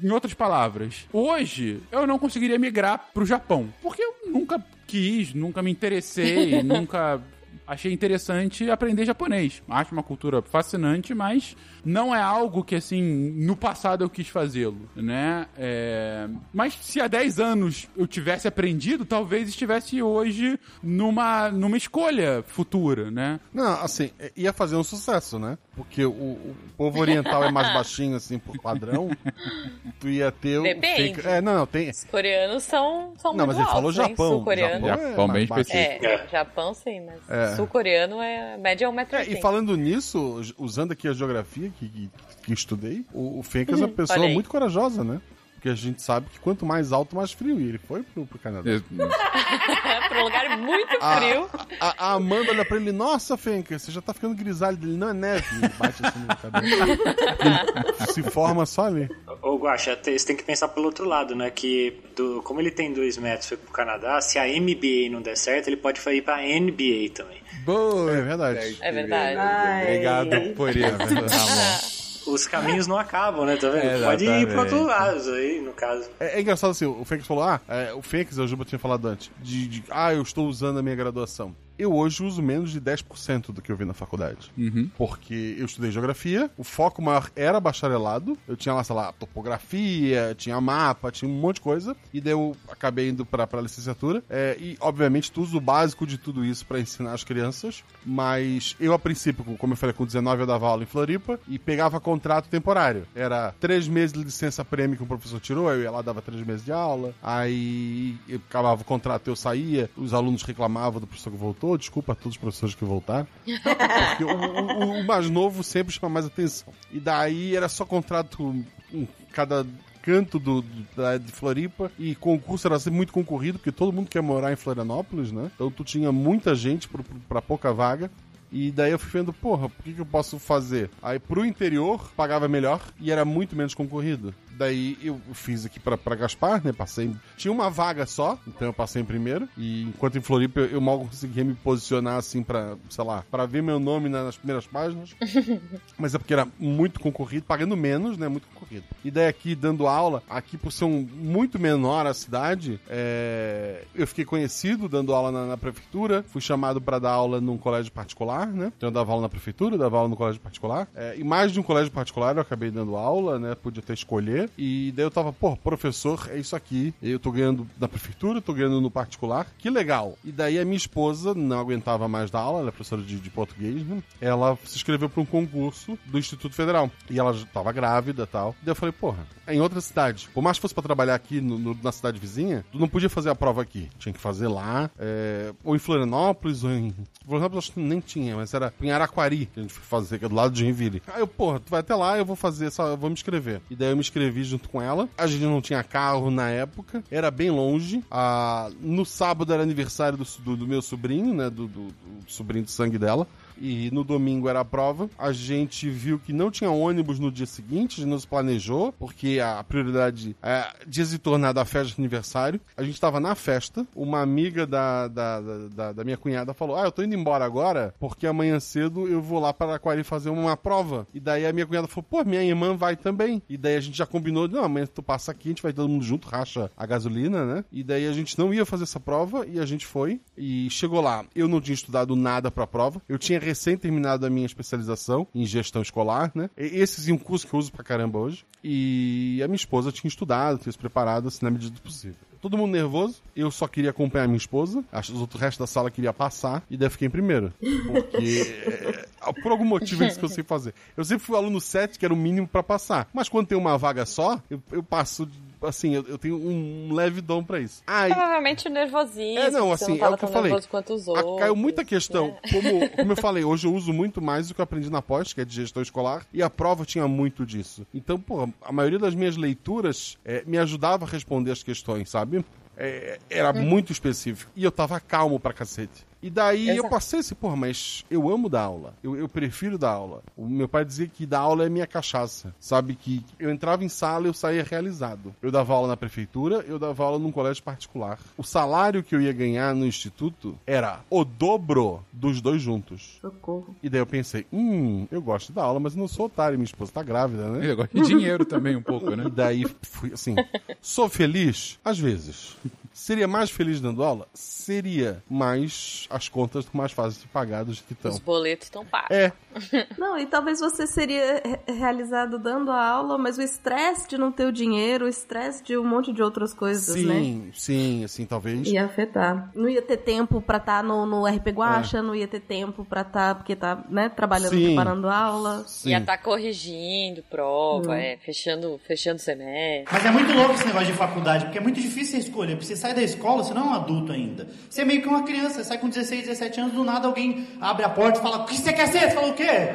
em outras palavras, hoje eu não conseguiria migrar para o Japão, porque eu nunca quis, nunca me interessei, nunca achei interessante aprender japonês. Acho uma cultura fascinante, mas não é algo que, assim, no passado eu quis fazê-lo, né? É... Mas se há 10 anos eu tivesse aprendido, talvez estivesse hoje numa, numa escolha futura, né? Não, assim, ia fazer um sucesso, né? Porque o, o povo oriental é mais baixinho, assim, por padrão. tu ia ter o. Depende. É, não, não, tem. Os coreanos são, são Não, mas ele falou Japão. Japão, Japão é bem específico. É, Japão sim, mas é. Sul-coreano é média 1,80m. É, e falando nisso, usando aqui a geografia que, que, que estudei, o, o Fencas é uma pessoa muito corajosa, né? Porque a gente sabe que quanto mais alto, mais frio. E ele foi pro, pro Canadá. pro um lugar muito frio. A, a, a, Amanda olha pra ele, nossa, Fenka, você já tá ficando grisalho dele. Não é neve. Ele bate assim no cabelo. se forma só ali. Ô, Guaxa, você tem que pensar pelo outro lado, né? Que do, como ele tem dois metros foi pro Canadá, se a MBA não der certo, ele pode ir pra NBA também. Boa, é verdade. É verdade. Ai. Obrigado por isso, os caminhos não acabam, né? Tá vendo? É, Pode ir pro outro lado aí, no caso. É, é engraçado assim, o Fênix falou, ah, é, o Fênix, a Juba tinha falado antes, de, de, ah, eu estou usando a minha graduação eu hoje uso menos de 10% do que eu vi na faculdade. Uhum. Porque eu estudei geografia, o foco maior era bacharelado, eu tinha lá, sei lá, topografia, tinha mapa, tinha um monte de coisa, e daí eu acabei indo pra, pra licenciatura. É, e, obviamente, tu usa o básico de tudo isso para ensinar as crianças, mas eu, a princípio, como eu falei, com 19 eu dava aula em Floripa e pegava contrato temporário. Era três meses de licença prêmio que o professor tirou, eu ia lá, dava três meses de aula, aí eu acabava o contrato, eu saía, os alunos reclamavam do professor que voltou, voltou, desculpa a todos os professores que voltaram. Porque o, o, o, mais novo sempre chama mais atenção. E daí era só contrato em cada canto do, da, de Floripa e concurso era sempre muito concorrido, porque todo mundo quer morar em Florianópolis, né? Então tu tinha muita gente para pouca vaga. E daí eu fui vendo, porra, por que, que eu posso fazer? Aí pro interior pagava melhor e era muito menos concorrido. Daí eu fiz aqui pra, pra Gaspar, né? Passei. Tinha uma vaga só, então eu passei em primeiro. E enquanto em Floripa eu, eu mal conseguia me posicionar assim pra, sei lá, pra ver meu nome nas primeiras páginas. Mas é porque era muito concorrido, pagando menos, né? Muito concorrido. E daí aqui dando aula, aqui por ser um muito menor a cidade, é... eu fiquei conhecido dando aula na, na prefeitura. Fui chamado para dar aula num colégio particular, né? Então eu dava aula na prefeitura, dava aula no colégio particular. É... E mais de um colégio particular eu acabei dando aula, né? Podia até escolher. E daí eu tava, pô, professor, é isso aqui. Eu tô ganhando na prefeitura, tô ganhando no particular. Que legal. E daí a minha esposa não aguentava mais dar aula, ela é professora de, de português, né? Ela se inscreveu para um concurso do Instituto Federal. E ela tava grávida e tal. Daí eu falei, porra, é em outra cidade. Por mais que fosse pra trabalhar aqui no, no, na cidade vizinha, tu não podia fazer a prova aqui. Tinha que fazer lá, é, ou em Florianópolis, ou em. Florianópolis acho que nem tinha, mas era em Araquari que a gente fazer, que é do lado de Joinville. Aí eu, porra, tu vai até lá, eu vou fazer, só, eu vou me inscrever. E daí eu me inscrevi vi junto com ela. A gente não tinha carro na época, era bem longe. Ah, no sábado era aniversário do, do, do meu sobrinho, né? Do, do, do sobrinho de sangue dela e no domingo era a prova. A gente viu que não tinha ônibus no dia seguinte, a gente nos planejou, porque a prioridade é de se tornar da festa de aniversário. A gente estava na festa, uma amiga da, da, da, da, minha cunhada falou: Ah, eu tô indo embora agora, porque amanhã cedo eu vou lá para Aquari fazer uma prova. E daí a minha cunhada falou: Pô, minha irmã vai também. E daí a gente já combinou: Não, amanhã tu passa aqui, a gente vai todo mundo junto, racha a gasolina, né? E daí a gente não ia fazer essa prova e a gente foi. E chegou lá. Eu não tinha estudado nada pra prova, eu tinha recém terminado a minha especialização em gestão escolar, né? Esses é um curso que eu uso pra caramba hoje. E a minha esposa tinha estudado, tinha se preparado assim na medida do possível. Todo mundo nervoso. Eu só queria acompanhar minha esposa. Os outros restos da sala queria passar. E daí eu fiquei em primeiro. Porque, é, por algum motivo, é isso que eu sei fazer. Eu sempre fui o aluno 7, que era o mínimo para passar. Mas quando tem uma vaga só, eu, eu passo assim, eu, eu, tenho um leve dom pra isso. Ai, Provavelmente nervosismo. É, não, assim, não é o que eu falei. A, caiu muita questão. Né? Como, como eu falei, hoje eu uso muito mais do que eu aprendi na pós, que é de gestão escolar, e a prova tinha muito disso. Então, pô, a maioria das minhas leituras é, me ajudava a responder as questões, sabe? É, era uhum. muito específico. E eu tava calmo pra cacete. E daí Exato. eu passei assim, porra, mas eu amo dar aula. Eu, eu prefiro dar aula. O meu pai dizia que dar aula é minha cachaça. Sabe que eu entrava em sala e eu saía realizado. Eu dava aula na prefeitura, eu dava aula num colégio particular. O salário que eu ia ganhar no instituto era o dobro dos dois juntos. Socorro. E daí eu pensei, hum, eu gosto de dar aula, mas não sou otário. Minha esposa tá grávida, né? Eu gosto de dinheiro também um pouco, né? E daí fui assim, sou feliz? Às vezes. Seria mais feliz dando aula? Seria, mas as contas estão mais fáceis de pagar do que estão. Os boletos estão pagos. É. Não, e talvez você seria realizado dando a aula, mas o estresse de não ter o dinheiro, o estresse de um monte de outras coisas, sim, né? Sim, sim, assim, talvez. Ia afetar. Não ia ter tempo pra estar tá no, no RP Guacha, é. não ia ter tempo pra estar, tá, porque tá, né, trabalhando, sim. preparando aula. Sim. Ia estar tá corrigindo prova, hum. é, fechando, fechando semestre. Mas é muito louco esse negócio de faculdade, porque é muito difícil você escolher, porque você sai da escola, você não é um adulto ainda. Você é meio que uma criança, sai com 16, 17 anos, do nada alguém abre a porta e fala: O que você quer ser? Você fala o quê?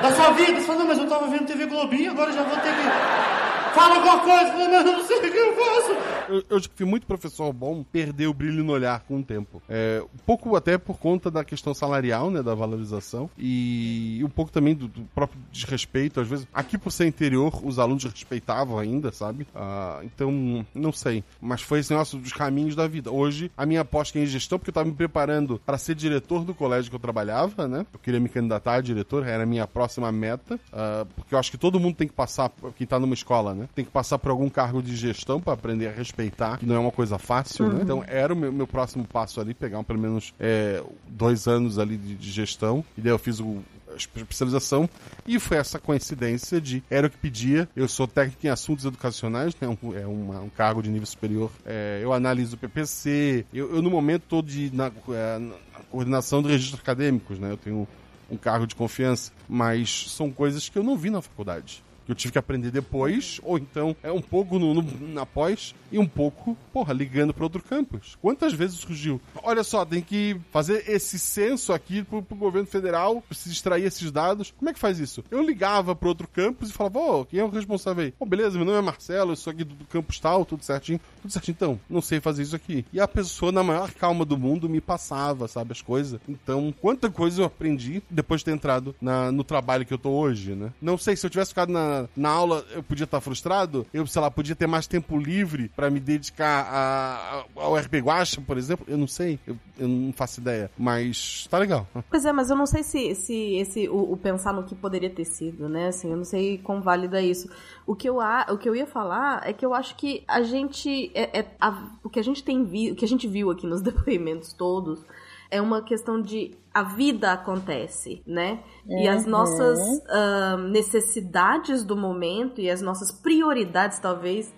Da sua vida? Você fala: Não, mas eu tava vendo TV Globinho, agora já vou ter que. Fala alguma coisa, mas eu não sei o que eu faço. Eu, eu vi muito professor bom perder o brilho no olhar com o tempo. É, um pouco até por conta da questão salarial, né, da valorização, e um pouco também do, do próprio desrespeito. Às vezes, aqui por ser interior, os alunos respeitavam ainda, sabe? Ah, então, não sei. Mas foi esse nosso dos caminhos da vida. Hoje, a minha aposta é em gestão, porque eu estava me preparando para ser diretor do colégio que eu trabalhava, né? Eu queria me candidatar a diretor, era a minha próxima meta, uh, porque eu acho que todo mundo tem que passar, quem está numa escola, né? Né? Tem que passar por algum cargo de gestão para aprender a respeitar, que não é uma coisa fácil, né? uhum. né? Então era o meu, meu, próximo passo ali, pegar pelo menos é, dois anos ali de, de, gestão. E daí eu fiz o, especialização e foi essa coincidência de era o que pedia. Eu sou técnico em assuntos educacionais, né? Um, é uma, um cargo de nível superior. É, eu analiso o PPC. Eu, eu no momento estou na, é, na coordenação de registros acadêmicos, né? Eu tenho um cargo de confiança, mas são coisas que eu não vi na faculdade que eu tive que aprender depois, ou então é um pouco no, no, na pós e um pouco, porra, ligando para outro campus. Quantas vezes surgiu? Olha só, tem que fazer esse censo aqui pro, pro governo federal, precisa extrair esses dados. Como é que faz isso? Eu ligava para outro campus e falava, ô, oh, quem é o responsável aí? Pô, oh, beleza, meu nome é Marcelo, eu sou aqui do, do campus tal, tudo certinho. Tudo certinho, então, não sei fazer isso aqui. E a pessoa, na maior calma do mundo, me passava, sabe, as coisas. Então, quanta coisa eu aprendi depois de ter entrado na, no trabalho que eu tô hoje, né? Não sei, se eu tivesse ficado na, na aula, eu podia estar frustrado, eu, sei lá, podia ter mais tempo livre para me dedicar a, a, ao RP Guacha, por exemplo. Eu não sei, eu, eu, não faço ideia, mas tá legal. Pois é, mas eu não sei se, se esse o, o, pensar no que poderia ter sido, né? Assim, eu não sei quão válido é isso. O que eu, o que eu ia falar é que eu acho que a gente. É, é a, o que a gente tem vi, o que a gente viu aqui nos depoimentos todos é uma questão de a vida acontece, né? Uhum. E as uhum. nossas uh, necessidades do momento e as nossas prioridades, talvez,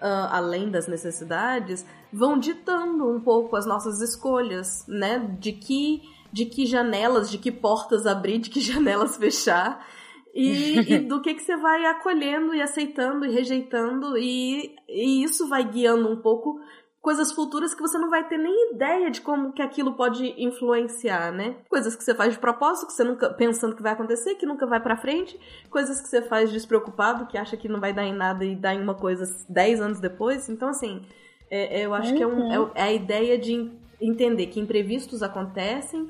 uh, além das necessidades, vão ditando um pouco as nossas escolhas, né? De que, de que janelas, de que portas abrir, de que janelas fechar. E, e, do que, que você vai acolhendo e aceitando e rejeitando, e, e isso vai guiando um pouco coisas futuras que você não vai ter nem ideia de como que aquilo pode influenciar, né? Coisas que você faz de propósito, que você nunca pensando que vai acontecer, que nunca vai para frente, coisas que você faz despreocupado, que acha que não vai dar em nada e dá em uma coisa 10 anos depois. Então, assim, é, é, eu acho uhum. que é, um, uhum. é, é a ideia de entender que imprevistos acontecem,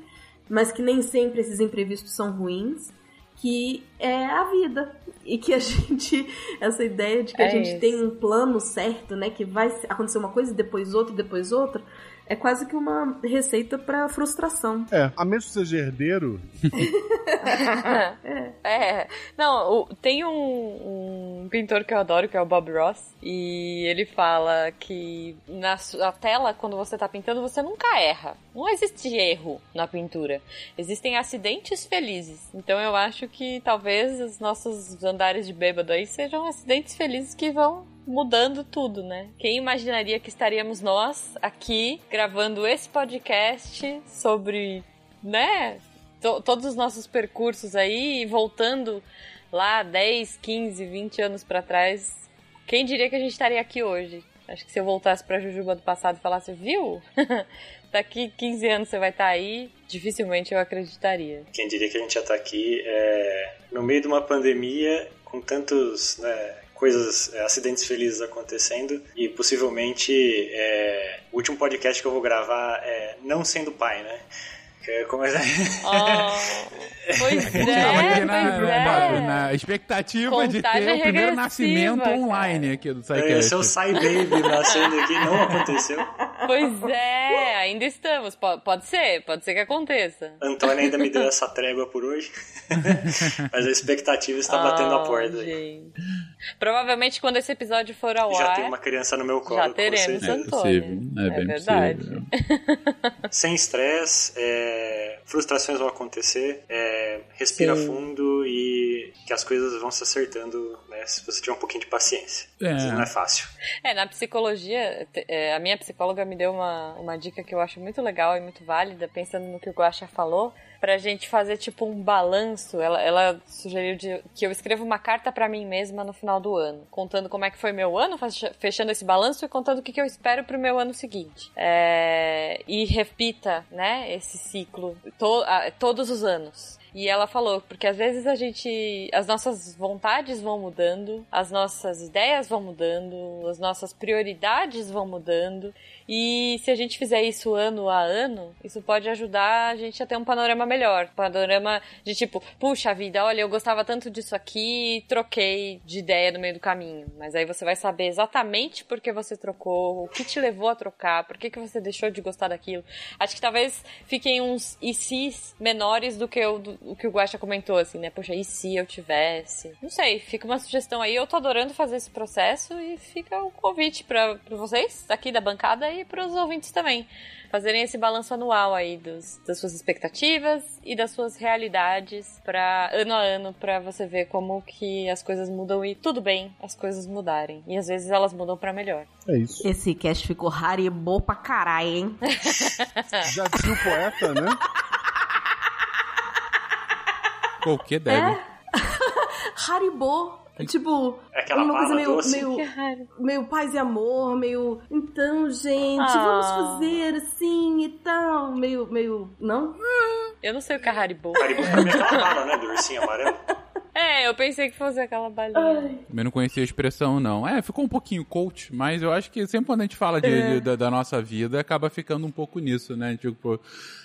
mas que nem sempre esses imprevistos são ruins que é a vida. E que a gente, essa ideia de que é a gente isso. tem um plano certo, né? Que vai acontecer uma coisa e depois outra e depois outra, é quase que uma receita para frustração. É, a menos que seja herdeiro. é. é. Não, o, tem um, um, pintor que eu adoro, que é o Bob Ross, e ele fala que na, na tela, quando você tá pintando, você nunca erra. Não existe erro na pintura. Existem acidentes felizes. Então eu acho que talvez os nossos andares de bêbado aí sejam acidentes felizes que vão mudando tudo, né? Quem imaginaria que estaríamos nós aqui gravando esse podcast sobre, né, todos os nossos percursos aí e voltando lá 10, 15, 20 anos para trás. Quem diria que a gente estaria aqui hoje? Acho que se eu voltasse pra Jujuba do passado e falasse, viu? Daqui 15 anos você vai estar tá aí, dificilmente eu acreditaria. Quem diria que a gente já tá aqui é, no meio de uma pandemia com tantos né, coisas, é, acidentes felizes acontecendo e possivelmente é, o último podcast que eu vou gravar é não sendo pai, né? Como é... oh, pois é, pois na, é. Na, expectativa Contagem de ter o primeiro nascimento online aqui do SciCast. É, seu Sai Baby nascendo aqui não aconteceu. Pois é, ainda estamos. Pode, pode ser, pode ser que aconteça. Antônio ainda me deu essa trégua por hoje. Mas a expectativa está oh, batendo a porta. Gente. Provavelmente quando esse episódio for ao já ar... Já tem uma criança no meu colo. Já teremos, Antônio. É, é, é verdade. Sem estresse, é, frustrações vão acontecer, é, respira Sim. fundo e que as coisas vão se acertando né, se você tiver um pouquinho de paciência. É. Não é fácil. É, na psicologia, é, a minha psicóloga me deu uma, uma dica que eu acho muito legal e muito válida, pensando no que o Guaxa falou, pra gente fazer tipo um balanço. Ela, ela sugeriu de, que eu escreva uma carta para mim mesma no final do ano, contando como é que foi meu ano, fechando esse balanço e contando o que, que eu espero pro meu ano seguinte. É, e repita, né, esse ciclo to, a, todos os anos. E ela falou, porque às vezes a gente. As nossas vontades vão mudando, as nossas ideias vão mudando, as nossas prioridades vão mudando. E se a gente fizer isso ano a ano, isso pode ajudar a gente a ter um panorama melhor. Panorama de tipo, puxa vida, olha, eu gostava tanto disso aqui troquei de ideia no meio do caminho. Mas aí você vai saber exatamente por que você trocou, o que te levou a trocar, por que, que você deixou de gostar daquilo. Acho que talvez fiquem uns e menores do que o, o que o Guaxa comentou, assim, né? Poxa, e se eu tivesse? Não sei, fica uma sugestão aí. Eu tô adorando fazer esse processo e fica o um convite para vocês aqui da bancada e para os ouvintes também fazerem esse balanço anual aí dos, das suas expectativas e das suas realidades para ano a ano para você ver como que as coisas mudam e tudo bem as coisas mudarem e às vezes elas mudam para melhor. É isso. Esse cast ficou haribô pra caralho, hein? Já disse o poeta, né? O que deve? É? Haribo Tipo, é aquela uma coisa meio, doce. meio, meio paz e amor, meio. Então, gente, ah. vamos fazer assim e tal. Meio. meio. Não? Eu não sei o que é Haribo. Haribo pra mim é aquela bala, né? Do ursinho amarelo. É, eu pensei que fosse aquela balinha. Eu não conhecia a expressão, não. É, ficou um pouquinho coach, mas eu acho que sempre quando a gente fala de, é. de da, da, nossa vida, acaba ficando um pouco nisso, né? Tipo,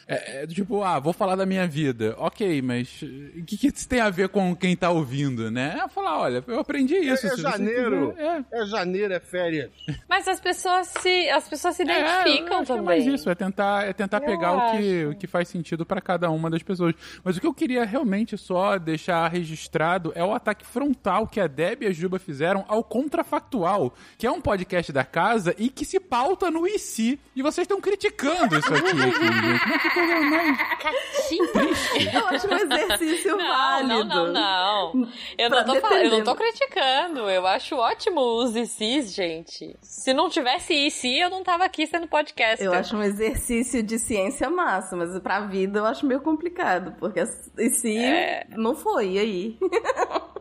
é, é, tipo, ah, vou falar da minha vida. Ok, mas o que, que isso tem a ver com quem tá ouvindo, né? É falar, olha, eu aprendi é, isso. É, é janeiro. Quiser, é. é. janeiro, é férias. Mas as pessoas se, as pessoas se identificam também. É mais isso, é tentar, é tentar pegar o que, o que faz sentido para cada uma das pessoas. Mas o que eu queria realmente só deixar registrado é o ataque frontal que a Deb e a Juba fizeram ao Contrafactual, que é um podcast da casa e que se pauta no IC. E vocês estão criticando isso aqui, aqui gente. Como é que coisa mais. Eu acho um exercício não, válido. Não, não, não. Eu não, tô falando, eu não tô criticando. Eu acho ótimo os ICs, gente. Se não tivesse IC, eu não tava aqui sendo podcast. Eu acho um exercício de ciência massa, mas pra vida eu acho meio complicado, porque IC é... não foi, e aí?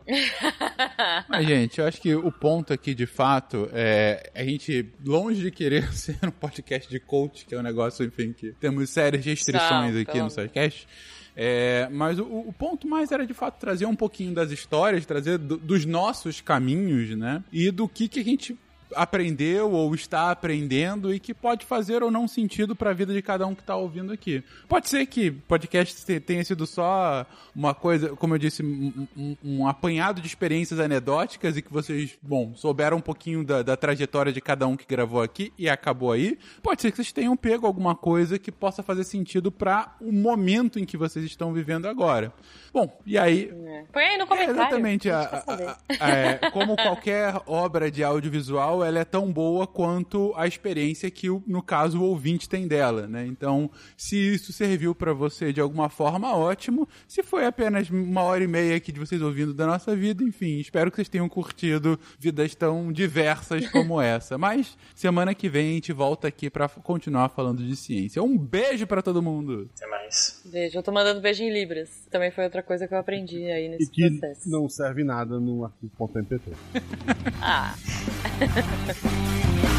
Mas, gente, eu acho que o ponto aqui, de fato, é a gente, longe de querer ser um podcast de coach, que é um negócio, enfim, que temos sérias restrições Não, aqui no SciCast. É, mas o, o, ponto mais era de fato trazer um pouquinho das histórias, trazer do, dos nossos caminhos, né? E do que, que a gente aprendeu ou está aprendendo e que pode fazer ou não sentido para a vida de cada um que está ouvindo aqui. Pode ser que podcast tenha sido só uma coisa, como eu disse, um, um, um apanhado de experiências anedóticas e que vocês, bom, souberam um pouquinho da, da, trajetória de cada um que gravou aqui e acabou aí. Pode ser que vocês tenham pego alguma coisa que possa fazer sentido para o momento em que vocês estão vivendo agora. Bom, e aí. É. Põe aí no comentário. É exatamente. A, a, a, é, como qualquer obra de audiovisual, ela é tão boa quanto a experiência que, no caso, o ouvinte tem dela, né? Então, se isso serviu para você de alguma forma, ótimo. Se foi apenas uma hora e meia aqui de vocês ouvindo da nossa vida, enfim, espero que vocês tenham curtido vidas tão diversas como essa. Mas semana que vem a gente volta aqui para continuar falando de ciência. Um beijo para todo mundo. Até mais. Beijo. Eu tô mandando beijo em Libras. Também foi outra outra coisa que eu aprendi aí nesse e que processo. Não serve nada no arquivo.mpt. ah. Thank you.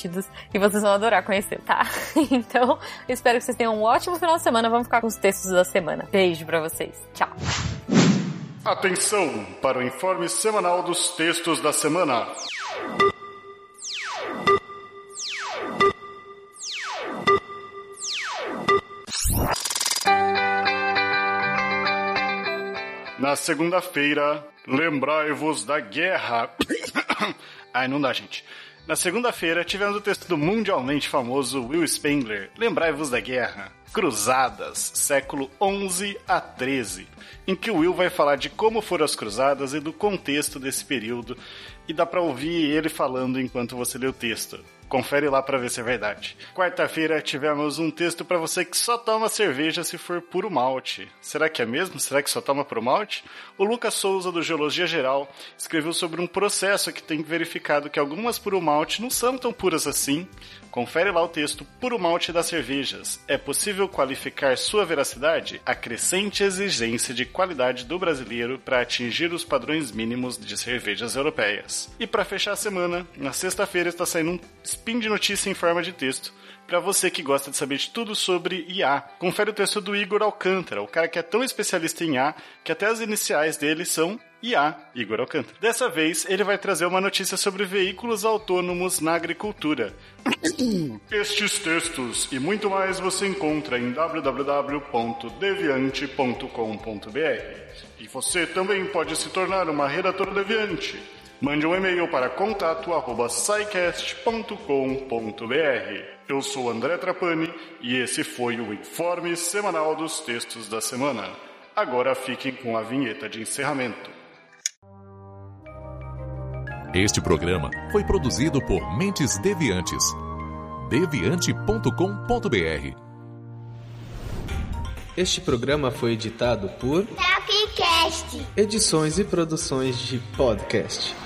divertidos e vocês vão adorar conhecer, tá? então, espero que vocês tenham um ótimo final de semana. Vamos ficar com os textos da semana. Beijo para vocês. Tchau. Atenção para o informe semanal dos textos da semana. Na segunda-feira, lembrai-vos da guerra. Ai, não dá, gente. Na segunda-feira, tivemos o texto do mundialmente famoso Will Spengler, Lembrai-vos da Guerra, Cruzadas, século 11 a 13, em que o Will vai falar de como foram as cruzadas e do contexto desse período, e dá para ouvir ele falando enquanto você lê o texto. Confere lá para ver se é verdade. Quarta-feira tivemos um texto para você que só toma cerveja se for puro malte. Será que é mesmo? Será que só toma puro malte? O Lucas Souza, do Geologia Geral, escreveu sobre um processo que tem verificado que algumas puro malte não são tão puras assim. Confere lá o texto Puro Malte das Cervejas. É possível qualificar sua veracidade? A crescente exigência de qualidade do brasileiro para atingir os padrões mínimos de cervejas europeias. E para fechar a semana, na sexta-feira está saindo um spin de notícia em forma de texto para você que gosta de saber de tudo sobre IA. Confere o texto do Igor Alcântara, o cara que é tão especialista em IA que até as iniciais dele são IA, Igor Alcântara. Dessa vez, ele vai trazer uma notícia sobre veículos autônomos na agricultura. Estes textos e muito mais você encontra em www.deviante.com.br. E você também pode se tornar uma redatora deviante. Mande um e-mail para contato@saicast.com.br. Eu sou André Trapani e esse foi o informe semanal dos textos da semana. Agora fiquem com a vinheta de encerramento. Este programa foi produzido por Mentes Deviantes. deviante.com.br. Este programa foi editado por Tapcast. Edições e produções de podcast.